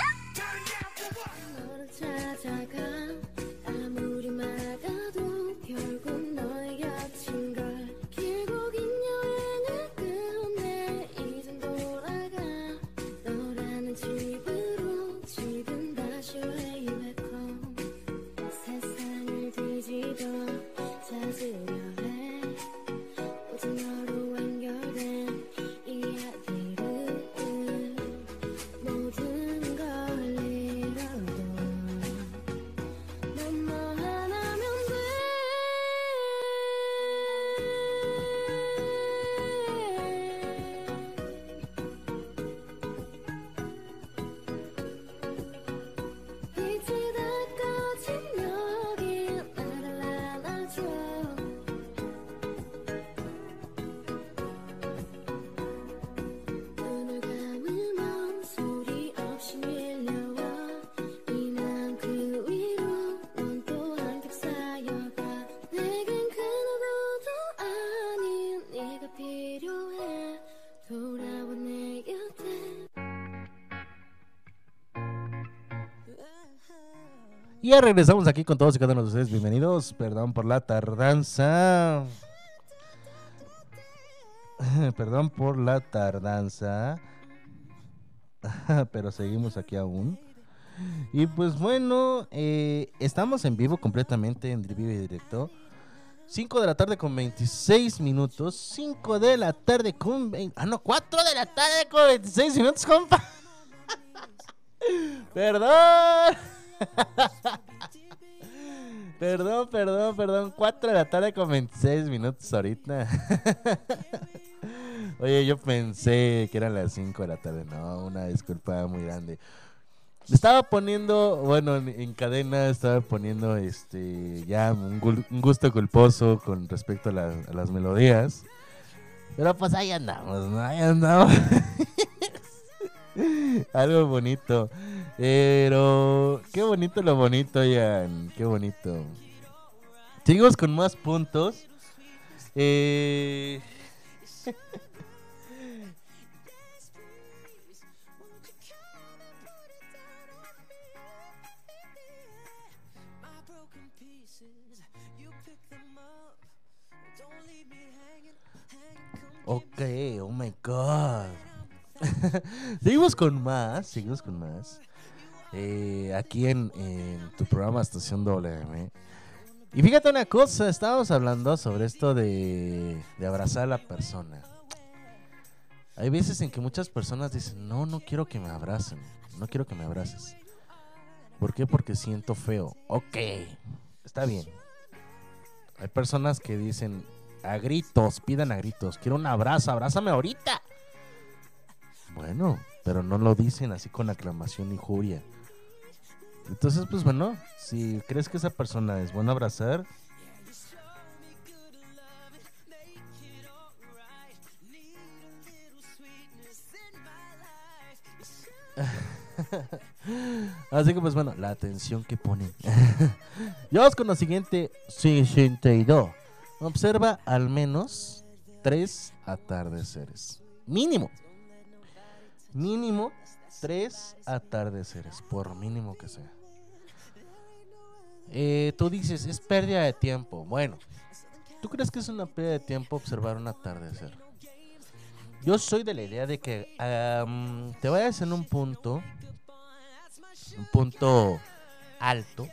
Ya regresamos aquí con todos y cada uno de ustedes. Bienvenidos. Perdón por la tardanza. Perdón por la tardanza. Pero seguimos aquí aún. Y pues bueno, eh, estamos en vivo completamente en vivo y directo. 5 de la tarde con 26 minutos. 5 de la tarde con 20... Ah, no, 4 de la tarde con 26 minutos, compa. Perdón. Perdón, perdón, perdón. 4 de la tarde con 26 minutos ahorita. Oye, yo pensé que eran las 5 de la tarde. No, una disculpa muy grande. Estaba poniendo, bueno, en, en cadena estaba poniendo este ya un, un gusto culposo con respecto a, la- a las melodías. Pero pues ahí andamos, ¿no? Ahí andamos. Algo bonito. Pero qué bonito lo bonito, Ian. Qué bonito. Seguimos con más puntos. Eh... Ok, oh my god. seguimos con más, seguimos con más. Eh, aquí en, tu programa Estación WM. Y fíjate una cosa, estábamos hablando sobre esto de, abrazar a la persona. Hay veces en que muchas personas dicen, no, no quiero que me abracen, no quiero que me abraces. ¿Por qué? Porque siento feo. Ok, está bien. Hay personas que dicen a gritos, pidan a gritos, quiero un abrazo, abrázame ahorita. Bueno, pero no lo dicen así con aclamación y furia. Entonces, pues bueno, si crees que esa persona es buena a abrazar, Así que pues bueno, la atención que ponen. Vamos con lo siguiente, 62. Observa al menos tres atardeceres. Mínimo. Mínimo tres atardeceres, por mínimo que sea. Eh, tú dices, es pérdida de tiempo. Bueno, ¿tú crees que es una pérdida de tiempo observar un atardecer? Yo soy de la idea de que te vayas en un punto, un punto alto,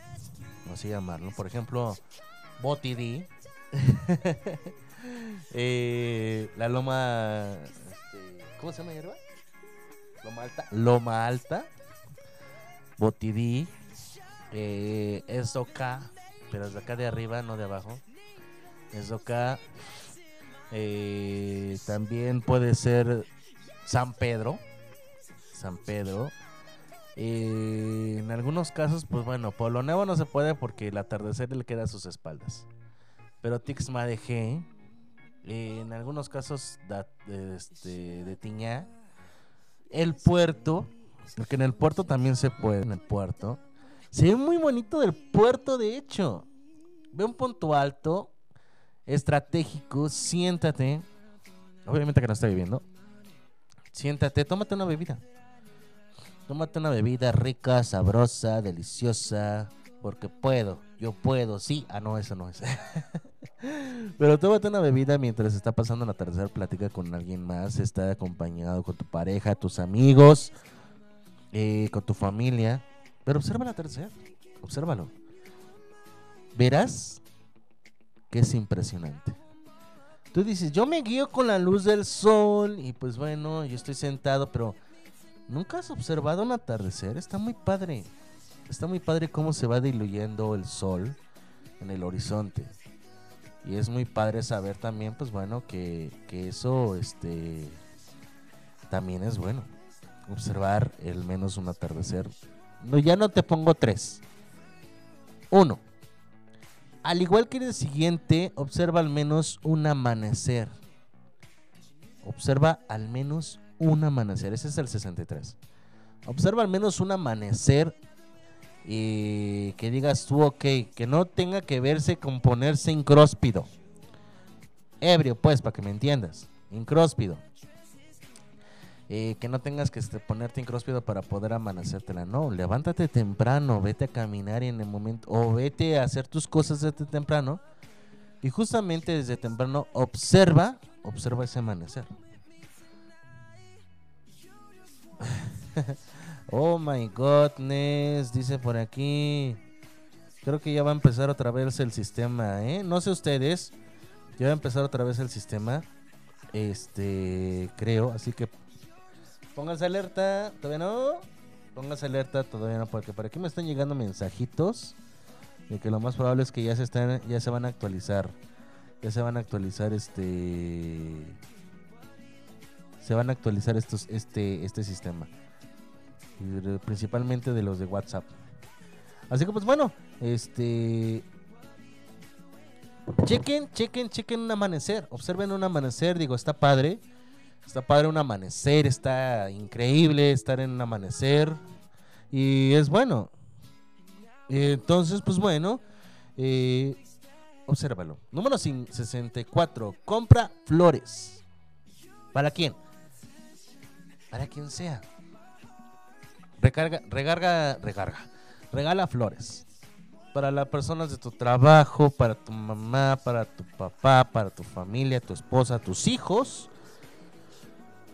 así llamarlo. Por ejemplo, Botidi. Eh, la loma. este, ¿Cómo se llama hierba? Loma alta. Loma alta. Botidí. Eh, es Oca. Pero es de acá de arriba, no de abajo. Es Oca. Eh, también puede ser San Pedro. San Pedro. Eh, en algunos casos, pues bueno, Polo Nuevo no se puede porque el atardecer le queda a sus espaldas. Pero Tixma de G, eh, en algunos casos este, de Tiñá, el puerto, porque en el puerto también se puede, en el puerto. Se ve muy bonito del puerto, de hecho. Ve un punto alto, estratégico, siéntate. Obviamente que no está viviendo. Siéntate, tómate una bebida. Tómate una bebida rica, sabrosa, deliciosa. Porque puedo, yo puedo, sí. Ah, no, eso no es. Pero tómate una bebida mientras está pasando la tercera plática con alguien más. Está acompañado con tu pareja, tus amigos, eh, con tu familia. Pero observa la tercera. Obsérvalo. Verás que es impresionante. Tú dices, yo me guío con la luz del sol y pues bueno, yo estoy sentado, pero ¿nunca has observado un atardecer? Está muy padre. Está muy padre cómo se va diluyendo el sol en el horizonte. Y es muy padre saber también, pues bueno, que, que eso este, también es bueno. Observar el menos un atardecer. No, ya no te pongo tres. Uno. Al igual que en el siguiente, observa al menos un amanecer. Observa al menos un amanecer. Ese es el 63. Observa al menos un amanecer y que digas tú, ok, que no tenga que verse con ponerse incróspido. Ebrio, pues, para que me entiendas. Incróspido. Eh, que no tengas que este, ponerte incróspido para poder amanecértela. No, levántate temprano, vete a caminar en el momento, o vete a hacer tus cosas desde temprano. Y justamente desde temprano observa, observa ese amanecer. oh my godness, dice por aquí. Creo que ya va a empezar otra vez el sistema, ¿eh? No sé ustedes. Ya va a empezar otra vez el sistema. Este, creo. Así que pónganse alerta. Todavía no. Pónganse alerta, todavía no. Porque por aquí me están llegando mensajitos. De que lo más probable es que ya se están, ya se van a actualizar. Ya se van a actualizar este. Se van a actualizar estos, este, este sistema. Principalmente de los de WhatsApp. Así que pues bueno, este chequen, chequen, chequen un amanecer, observen un amanecer, digo, está padre. Está padre un amanecer, está increíble estar en un amanecer y es bueno. Entonces, pues bueno, eh, obsérvalo. Número cin- 64, compra flores. ¿Para quién? Para quien sea. Recarga, recarga, recarga. Regala flores. Para las personas de tu trabajo, para tu mamá, para tu papá, para tu familia, tu esposa, tus hijos.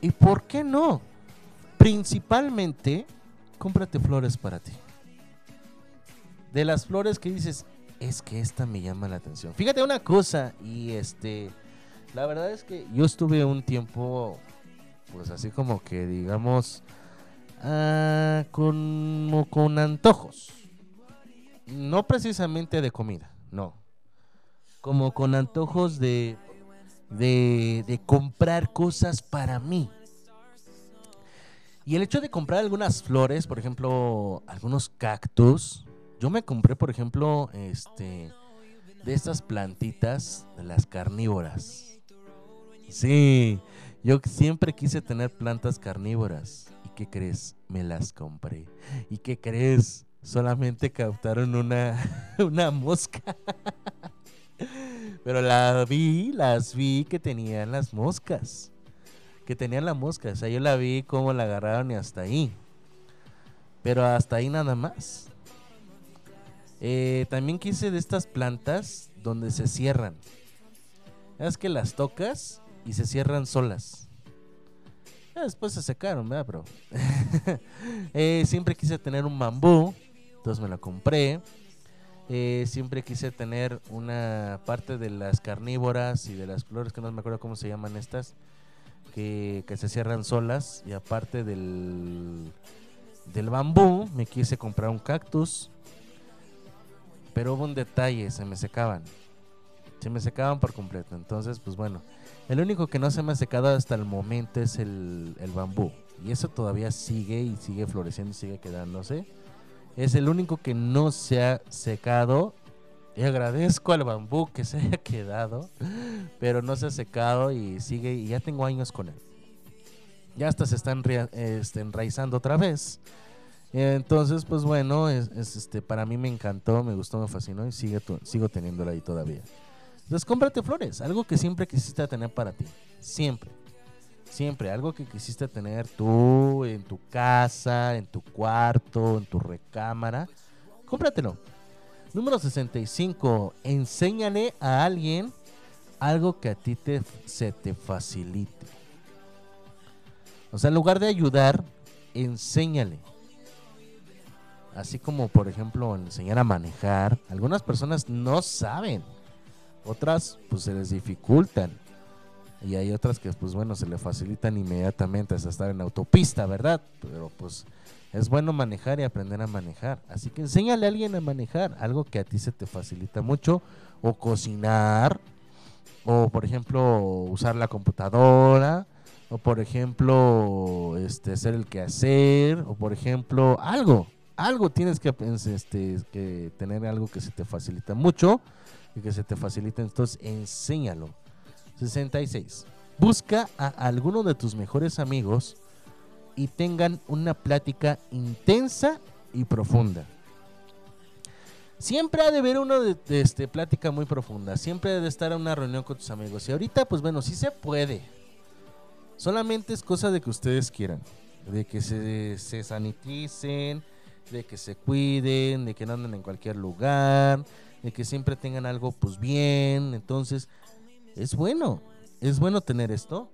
¿Y por qué no? Principalmente, cómprate flores para ti. De las flores que dices, es que esta me llama la atención. Fíjate una cosa, y este, la verdad es que yo estuve un tiempo, pues así como que digamos, ah, con, con antojos. No precisamente de comida, no. Como con antojos de, de, de comprar cosas para mí. Y el hecho de comprar algunas flores, por ejemplo, algunos cactus. Yo me compré, por ejemplo, este de estas plantitas de las carnívoras. Sí, yo siempre quise tener plantas carnívoras. ¿Y qué crees? Me las compré. ¿Y qué crees? Solamente captaron una, una mosca. Pero la vi, las vi que tenían las moscas. Que tenían la mosca. O sea, yo la vi cómo la agarraron y hasta ahí. Pero hasta ahí nada más. Eh, también quise de estas plantas donde se cierran. Es que las tocas y se cierran solas. Después se secaron, ¿verdad, bro? Eh, siempre quise tener un bambú. Entonces me lo compré. Eh, siempre quise tener una parte de las carnívoras y de las flores, que no me acuerdo cómo se llaman estas, que, se cierran solas. Y aparte del, del bambú, me quise comprar un cactus. Pero hubo un detalle, se me secaban. Se me secaban por completo. Entonces, pues bueno, el único que no se me ha secado hasta el momento es el, el bambú. Y eso todavía sigue y sigue floreciendo y sigue quedándose. Es el único que no se ha secado. Y agradezco al bambú que se haya quedado. Pero no se ha secado y sigue. Y ya tengo años con él. Ya hasta se están este, enraizando otra vez. Entonces, pues bueno, es, es, este, para mí me encantó, me gustó, me fascinó y sigue sigo teniéndola ahí todavía. Entonces, cómprate flores, algo que siempre quisiste tener para ti. Siempre. Siempre, algo que quisiste tener tú en tu casa, en tu cuarto, en tu recámara. Cómpratelo. Número 65. Enséñale a alguien algo que a ti te, se te facilite. O sea, en lugar de ayudar, enséñale. Así como, por ejemplo, enseñar a manejar. Algunas personas no saben. Otras, pues se les dificultan. Y hay otras que, pues bueno, se le facilitan inmediatamente hasta estar en autopista, ¿verdad? Pero pues es bueno manejar y aprender a manejar. Así que enséñale a alguien a manejar, algo que a ti se te facilita mucho. O cocinar, o por ejemplo, usar la computadora, o por ejemplo, este, hacer el quehacer, o por ejemplo, algo. Algo tienes que, este, que tener algo que se te facilita mucho y que se te facilita, entonces enséñalo. 66. Busca a alguno de tus mejores amigos y tengan una plática intensa y profunda. Siempre ha de haber de, de, este, plática muy profunda. Siempre ha de estar en una reunión con tus amigos. Y ahorita, pues bueno, sí se puede. Solamente es cosa de que ustedes quieran. De que se, se saniticen, de que se cuiden, de que no anden en cualquier lugar, de que siempre tengan algo pues bien. Entonces, es bueno, es bueno tener esto.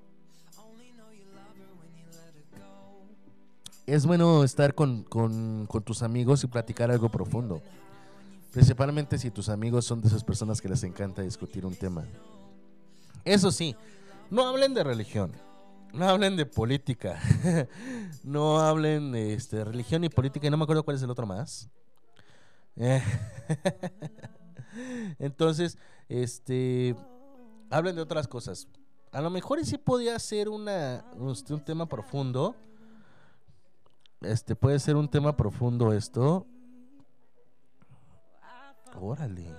Es bueno estar con, tus amigos y platicar algo profundo. Principalmente si tus amigos son de esas personas que les encanta discutir un tema. Eso sí, no hablen de religión. No hablen de política. no hablen de este, religión y política. Y no me acuerdo cuál es el otro más. Entonces, este hablen de otras cosas. A lo mejor sí podía ser una este, un tema profundo. Este puede ser un tema profundo esto. Órale.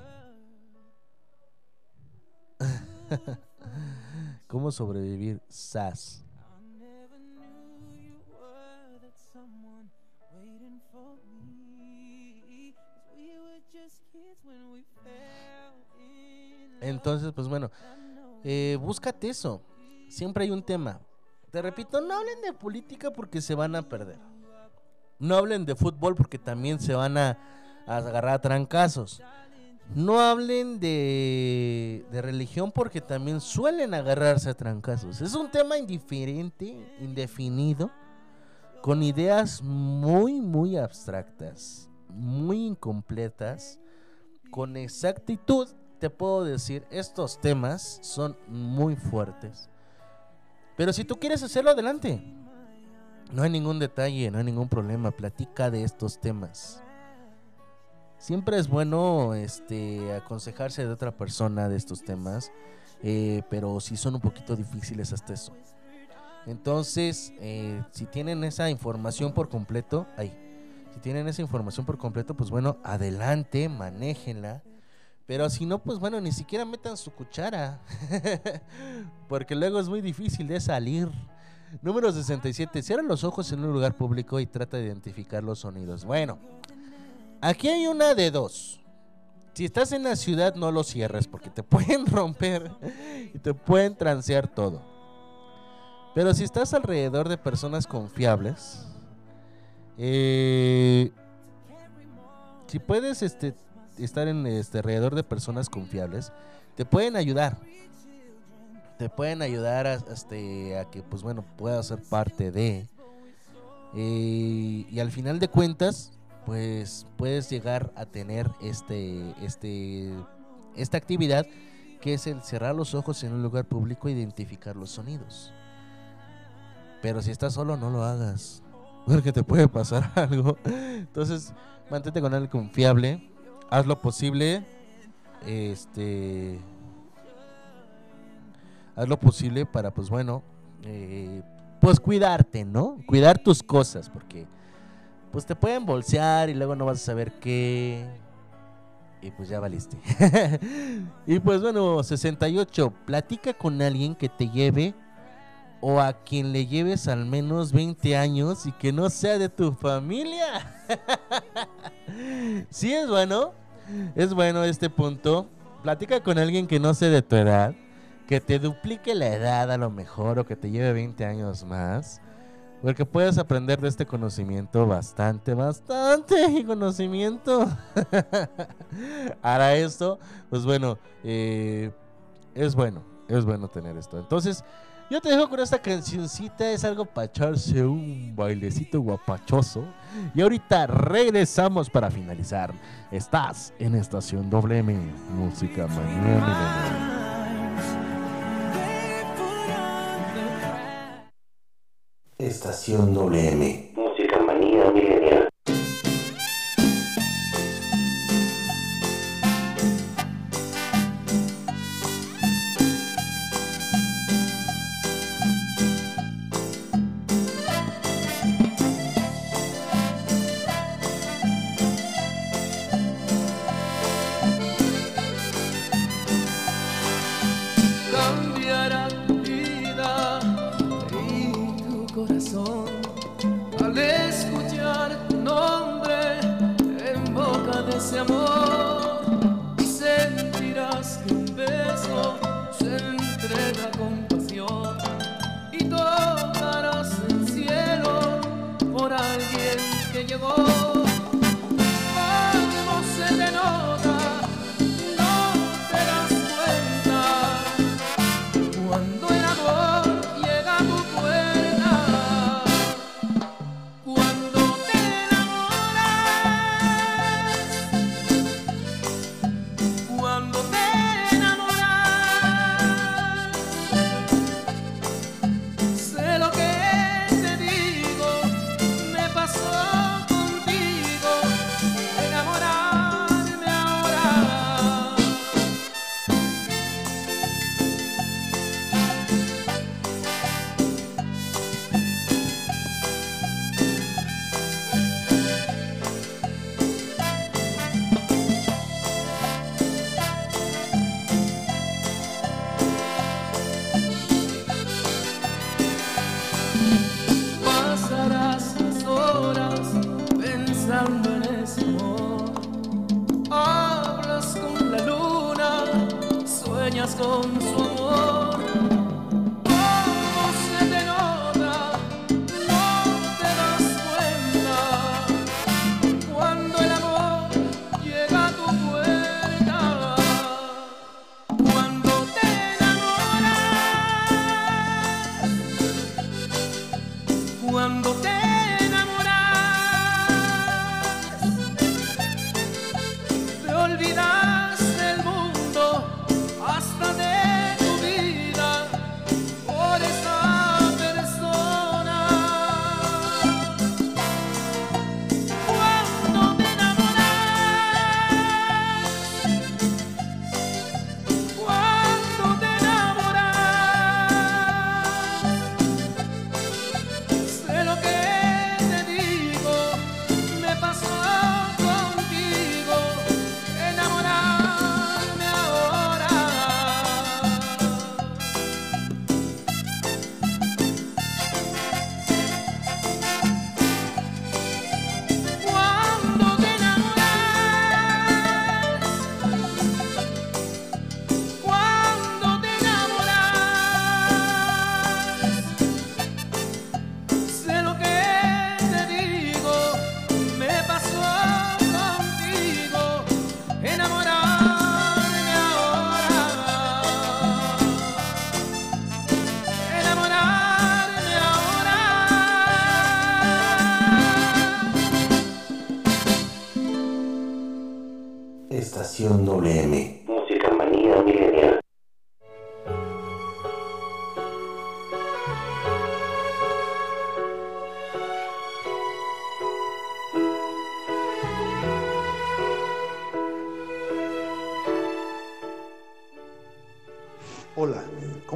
¿Cómo sobrevivir SAS? Entonces, pues bueno, eh, búscate eso. Siempre hay un tema. Te repito, no hablen de política porque se van a perder. No hablen de fútbol porque también se van a, agarrar a trancazos. No hablen de, de, religión porque también suelen agarrarse a trancazos. Es un tema indiferente, indefinido, con ideas muy, muy abstractas, muy incompletas, con exactitud te puedo decir, estos temas son muy fuertes. Pero si tú quieres hacerlo, adelante. No hay ningún detalle, no hay ningún problema. Platica de estos temas. Siempre es bueno este, aconsejarse de otra persona de estos temas, eh, pero si son un poquito difíciles hasta eso. Entonces, eh, si tienen esa información por completo, ahí. Si tienen esa información por completo, pues bueno, adelante, manéjenla pero si no, pues bueno, ni siquiera metan su cuchara. Porque luego es muy difícil de salir. Número 67. Cierra los ojos en un lugar público y trata de identificar los sonidos. Bueno, aquí hay una de dos. Si estás en la ciudad, no lo cierres porque te pueden romper y te pueden transear todo. Pero si estás alrededor de personas confiables, eh, si puedes este, estar en este alrededor de personas confiables, te pueden ayudar. Te pueden ayudar a, este, a que, pues bueno, puedas ser parte de. Eh, y al final de cuentas, pues puedes llegar a tener este, este, esta actividad que es el cerrar los ojos en un lugar público e identificar los sonidos. Pero si estás solo, no lo hagas. Porque te puede pasar algo. Entonces, mantente con alguien confiable. Haz lo posible. Este. Haz lo posible para, pues bueno. eh, pues cuidarte, ¿no? Cuidar tus cosas. Porque. Pues te pueden bolsear y luego no vas a saber qué. Y pues ya valiste. y pues bueno, 68. Platica con alguien que te lleve o a quien le lleves al menos 20 años y que no sea de tu familia. sí es bueno, es bueno este punto. Platica con alguien que no sea de tu edad, que te duplique la edad a lo mejor o que te lleve 20 años más. Porque puedes aprender de este conocimiento bastante, bastante conocimiento. Hará esto, pues bueno, eh, es bueno, es bueno tener esto. Entonces, yo te dejo con esta cancioncita, es algo para echarse un bailecito guapachoso. Y ahorita regresamos para finalizar. Estás en Estación WM, Música Milenial. Estación WM.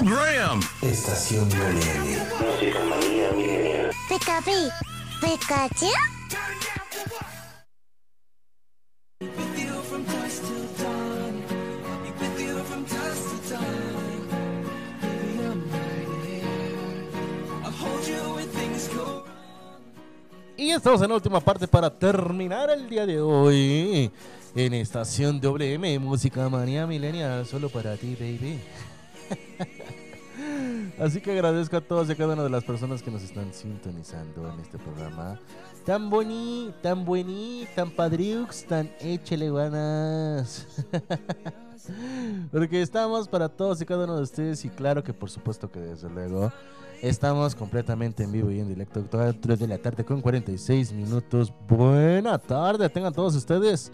program. Estación Millennial. Música manía milenial. Pikachu, Pikachu. Y estamos en la última parte para terminar el día de hoy en Estación WM, Música Manía Millennial, solo para ti, baby. Así que agradezco a todos y a cada una de las personas que nos están sintonizando en este programa. Tan boni, tan buení, tan padriux, tan échele ganas. Porque estamos para todos y cada uno de ustedes y claro que por supuesto que desde luego estamos completamente en vivo y en directo. Todas las 3 de la tarde con 46 minutos. Buena tarde, tengan todos ustedes.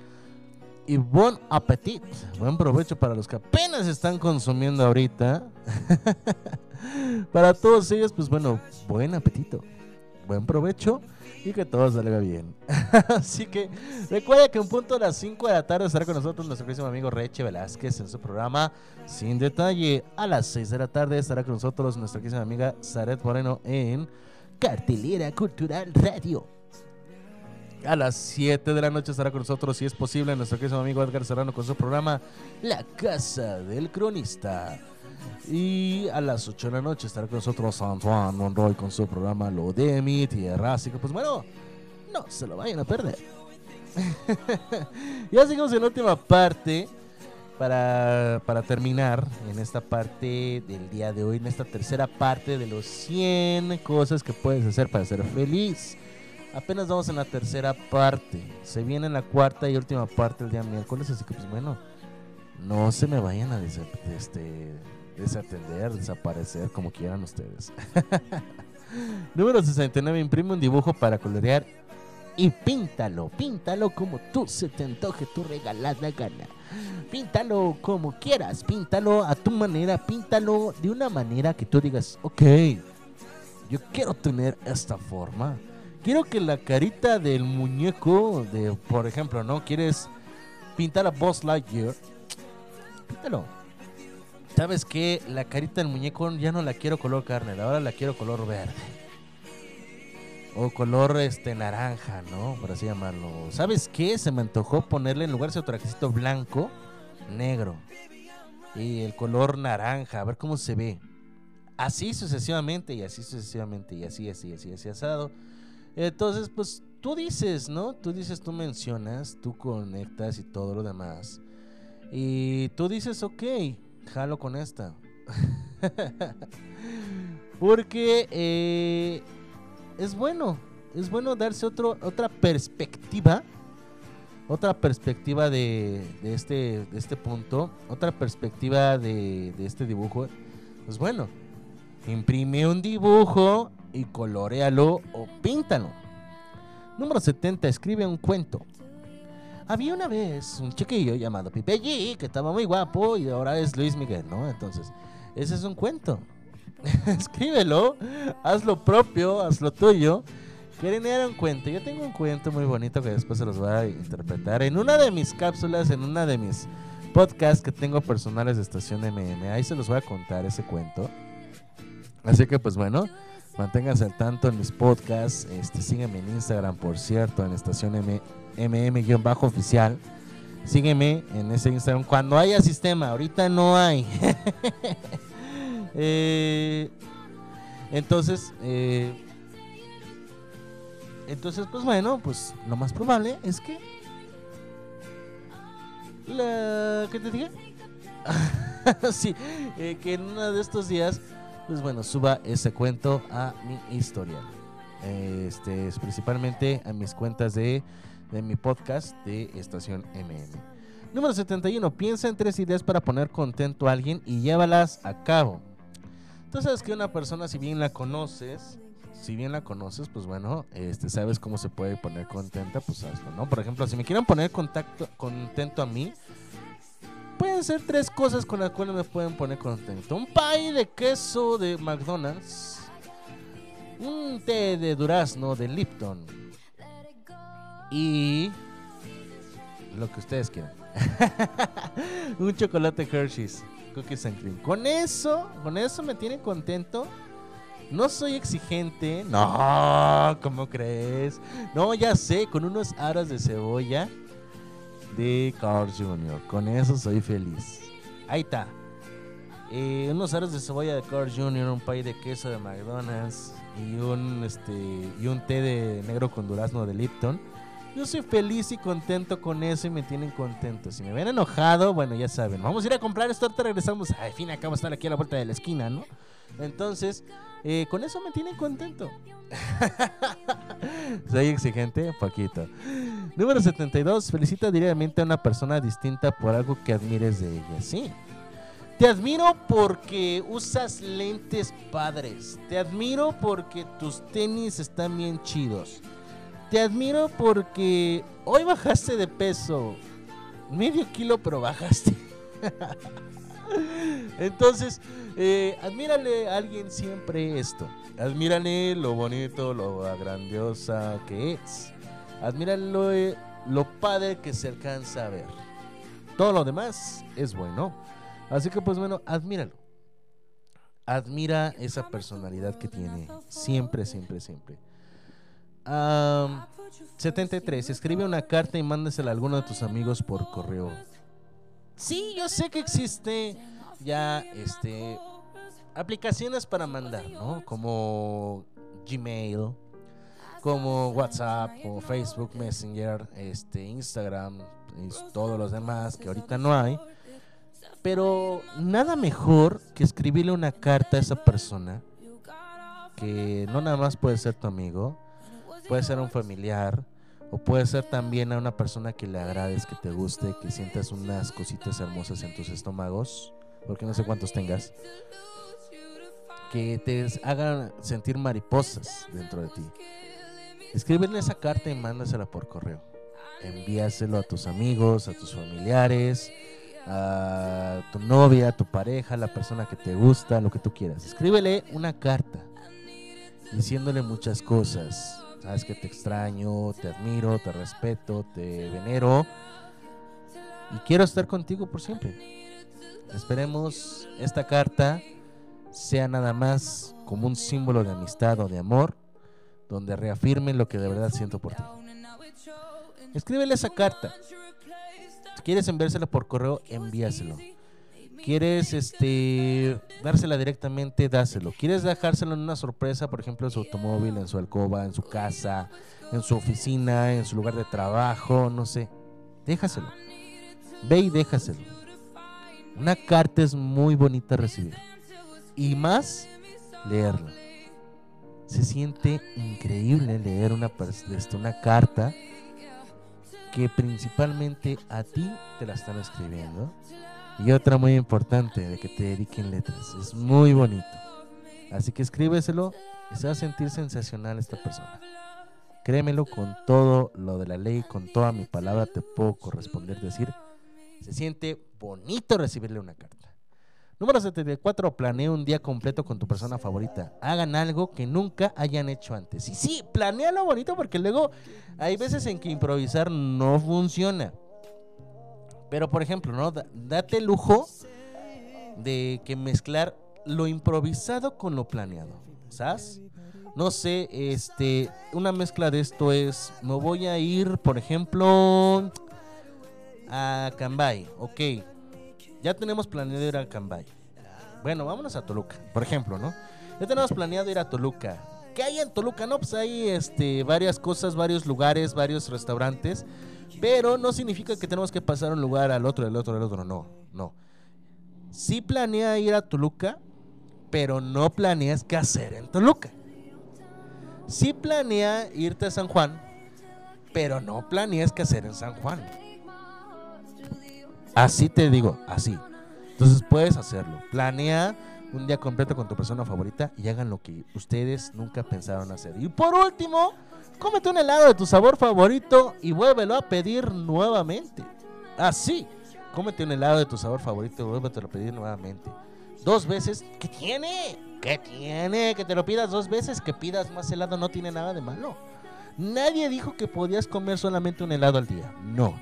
Y buen apetito, buen provecho para los que apenas están consumiendo ahorita. para todos ellos, pues bueno, buen apetito, buen provecho y que todo salga bien. Así que recuerda que un punto a las 5 de la tarde estará con nosotros nuestro querido amigo Reche Velázquez en su programa Sin Detalle. A las 6 de la tarde estará con nosotros nuestra querida amiga Zaret Moreno en Cartelera Cultural Radio. A las 7 de la noche estará con nosotros, si es posible, nuestro querido amigo Edgar Serrano con su programa La Casa del Cronista. Y a las 8 de la noche estará con nosotros Antoine Monroy con su programa Lo de mi tierra. Así que, pues bueno, no se lo vayan a perder. ya seguimos en la última parte para, para terminar en esta parte del día de hoy, en esta tercera parte de los 100 cosas que puedes hacer para ser feliz. Apenas vamos en la tercera parte. Se viene la cuarta y última parte el día miércoles, así que pues bueno, no se me vayan a des este, desatender, desaparecer, como quieran ustedes. Número 69, imprime un dibujo para colorear y píntalo, píntalo como tú se te antoje, tu regalada gana. Píntalo como quieras, píntalo a tu manera, píntalo de una manera que tú digas, ok, yo quiero tener esta forma. Quiero que la carita del muñeco, de por ejemplo, ¿no? ¿Quieres pintar a Boss Lightyear? Píntalo. ¿Sabes qué? La carita del muñeco ya no la quiero color carne, ahora la quiero color verde. O color este naranja, ¿no? Por así llamarlo. ¿Sabes qué? Se me antojó ponerle en lugar de su trajecito blanco, negro. Y el color naranja, a ver cómo se ve. Así sucesivamente, y así sucesivamente, y así, así, así, así asado. Entonces, pues tú dices, ¿no? Tú dices, tú mencionas, tú conectas y todo lo demás. Y tú dices, ok, jalo con esta. Porque eh, es bueno, es bueno darse otro, otra perspectiva. Otra perspectiva de, de este, de este punto. Otra perspectiva de, de este dibujo. Pues bueno, imprime un dibujo y colorealo o píntalo. Número 70. Escribe un cuento. Había una vez un chiquillo llamado Pipe G que estaba muy guapo y ahora es Luis Miguel, ¿no? Entonces, ese es un cuento. Escríbelo, haz lo propio, haz lo tuyo. Quieren leer un cuento. Yo tengo un cuento muy bonito que después se los voy a interpretar en una de mis cápsulas, en una de mis podcasts que tengo personales de Estación MM. Ahí se los voy a contar ese cuento. Así que, pues bueno, manténganse al tanto en mis podcasts. Este, sígueme en Instagram, por cierto, en estación mm-oficial. Sígueme en ese Instagram cuando haya sistema. Ahorita no hay. eh, entonces, eh, Entonces, pues bueno, pues lo más probable es que... ¿Qué te dije? sí, eh, que en uno de estos días, pues bueno, suba ese cuento a mi historial. Este es principalmente a mis cuentas de, de mi podcast de Estación MM. Número 71. Piensa en tres ideas para poner contento a alguien y llévalas a cabo. Tú sabes que una persona, si bien la conoces, si bien la conoces, pues bueno, este, sabes cómo se puede poner contenta, pues hazlo, ¿no? Por ejemplo, si me quieren poner contento a mí, pueden ser tres cosas con las cuales me pueden poner contento. Un pie de queso de McDonald's, un té de durazno de Lipton y lo que ustedes quieran. un chocolate Hershey's, cookies and cream. Con eso, con eso me tienen contento. No soy exigente. No, ¿cómo crees? No, ya sé, con unos aros de cebolla de Carl Jr. Con eso soy feliz. Ahí está. Eh, unos aros de cebolla de Carl Jr., un pay de queso de McDonald's y un este y un té de negro con durazno de Lipton. Yo soy feliz y contento con eso y me tienen contento. Si me ven enojado, bueno, ya saben. Vamos a ir a comprar esto, ahorita regresamos. Al fin acabo de estar aquí a la vuelta de la esquina, ¿no? Entonces, eh, con eso me tienen contento. Soy exigente, poquito. Número 72. Felicita diariamente a una persona distinta por algo que admires de ella. Sí. Te admiro porque usas lentes padres. Te admiro porque tus tenis están bien chidos. Te admiro porque hoy bajaste de peso. Medio kilo, pero bajaste. Entonces, eh, admírale a alguien siempre esto. Admírale lo bonito, lo grandiosa que es. Admírale lo, lo padre que se alcanza a ver. Todo lo demás es bueno. Así que pues bueno, admíralo. Admira esa personalidad que tiene. Siempre, siempre, siempre. Am, 73. Escribe una carta y mándasela a alguno de tus amigos por correo. Sí, yo sé que existe ya este aplicaciones para mandar, ¿no? Como Gmail, como WhatsApp, o Facebook Messenger, este Instagram y todos los demás que ahorita no hay. Pero nada mejor que escribirle una carta a esa persona que no nada más puede ser tu amigo, puede ser un familiar o puede ser también a una persona que le agrades, que te guste, que sientas unas cositas hermosas en tus estómagos, porque no sé cuántos tengas, que te hagan sentir mariposas dentro de ti. Escríbele esa carta y mándasela por correo. Envíaselo a tus amigos, a tus familiares, a tu novia, a tu pareja, a la persona que te gusta, lo que tú quieras. Escríbele una carta diciéndole muchas cosas. Sabes que te extraño, te admiro, te respeto, te venero y quiero estar contigo por siempre. Esperemos esta carta sea nada más como un símbolo de amistad o de amor, donde reafirme lo que de verdad siento por ti. Escríbele esa carta. Si quieres enviársela por correo, envíaselo. ¿Quieres este dársela directamente? Dáselo. ¿Quieres dejárselo en una sorpresa, por ejemplo, en su automóvil, en su alcoba, en su casa, en su oficina, en su lugar de trabajo? No sé. Déjaselo. Ve y déjaselo. Una carta es muy bonita recibir. Y más, leerla. Se siente increíble leer una, este, una carta que principalmente a ti te la están escribiendo. Y otra muy importante, de que te dediquen letras. Es muy bonito. Así que escríbeselo y se va a sentir sensacional esta persona. Créemelo con todo lo de la ley, con toda mi palabra te puedo corresponder decir. Se siente bonito recibirle una carta. Número 74. Planea un día completo con tu persona favorita. Hagan algo que nunca hayan hecho antes. Y sí, planea lo bonito porque luego hay veces en que improvisar no funciona. Pero por ejemplo, ¿no? Da- Date el lujo de que mezclar lo improvisado con lo planeado. ¿Sabes? No sé, este, una mezcla de esto es, me voy a ir, por ejemplo, a Cambay. Ok, ya tenemos planeado ir a Cambay. Bueno, vámonos a Toluca, por ejemplo, ¿no? Ya tenemos planeado ir a Toluca. ¿Qué hay en Toluca? No, pues hay este, varias cosas, varios lugares, varios restaurantes. Pero no significa que tenemos que pasar un lugar al otro, del otro, del otro. No, no. Sí planea ir a Toluca, pero no planeas qué hacer en Toluca. Sí planea irte a San Juan, pero no planeas qué hacer en San Juan. Así te digo, así. Entonces puedes hacerlo. Planea un día completo con tu persona favorita y hagan lo que ustedes nunca pensaron hacer. Y por último, cómete un helado de tu sabor favorito y vuélvelo a pedir nuevamente. Así, cómete un helado de tu sabor favorito y vuélvelo a pedir nuevamente. Dos veces, ¿qué tiene? ¿Qué tiene? Que te lo pidas dos veces, que pidas más helado no tiene nada de malo. Nadie dijo que podías comer solamente un helado al día. No.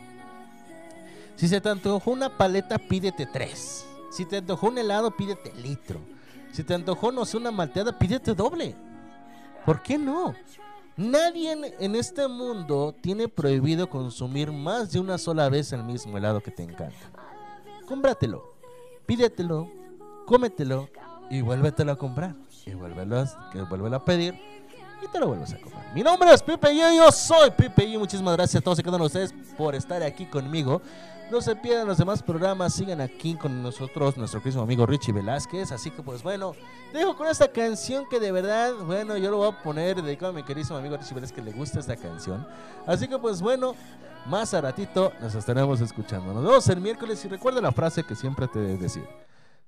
Si se te antojó una paleta, pídete tres. Si te antojó un helado, pídete litro. Si te antojó, no sé, una malteada, pídete doble. ¿Por qué no? Nadie en, este mundo tiene prohibido consumir más de una sola vez el mismo helado que te encanta. Cómpratelo, pídetelo, cómetelo y vuélvetelo a comprar. Y vuélvelo a pedir y te lo vuelves a comer. Mi nombre es Pipe y yo soy Pipe y muchísimas gracias a todos y cada uno de ustedes por estar aquí conmigo. No se pierdan los demás programas, sigan aquí con nosotros, nuestro querido amigo Richie Velázquez. Así que pues bueno, dejo con esta canción que de verdad, bueno, yo lo voy a poner dedicado a mi queridísimo amigo Richie Velázquez que le gusta esta canción. Así que pues bueno, más a ratito nos estaremos escuchando. Nos vemos el miércoles y recuerda la frase que siempre te debes decir.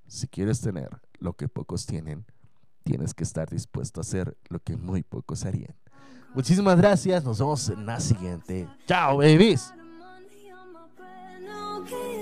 Si quieres tener lo que pocos tienen, tienes que estar dispuesto a hacer lo que muy pocos harían. Muchísimas gracias, nos vemos en la siguiente. Chao, babies.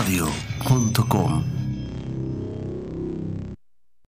abrilexradio.com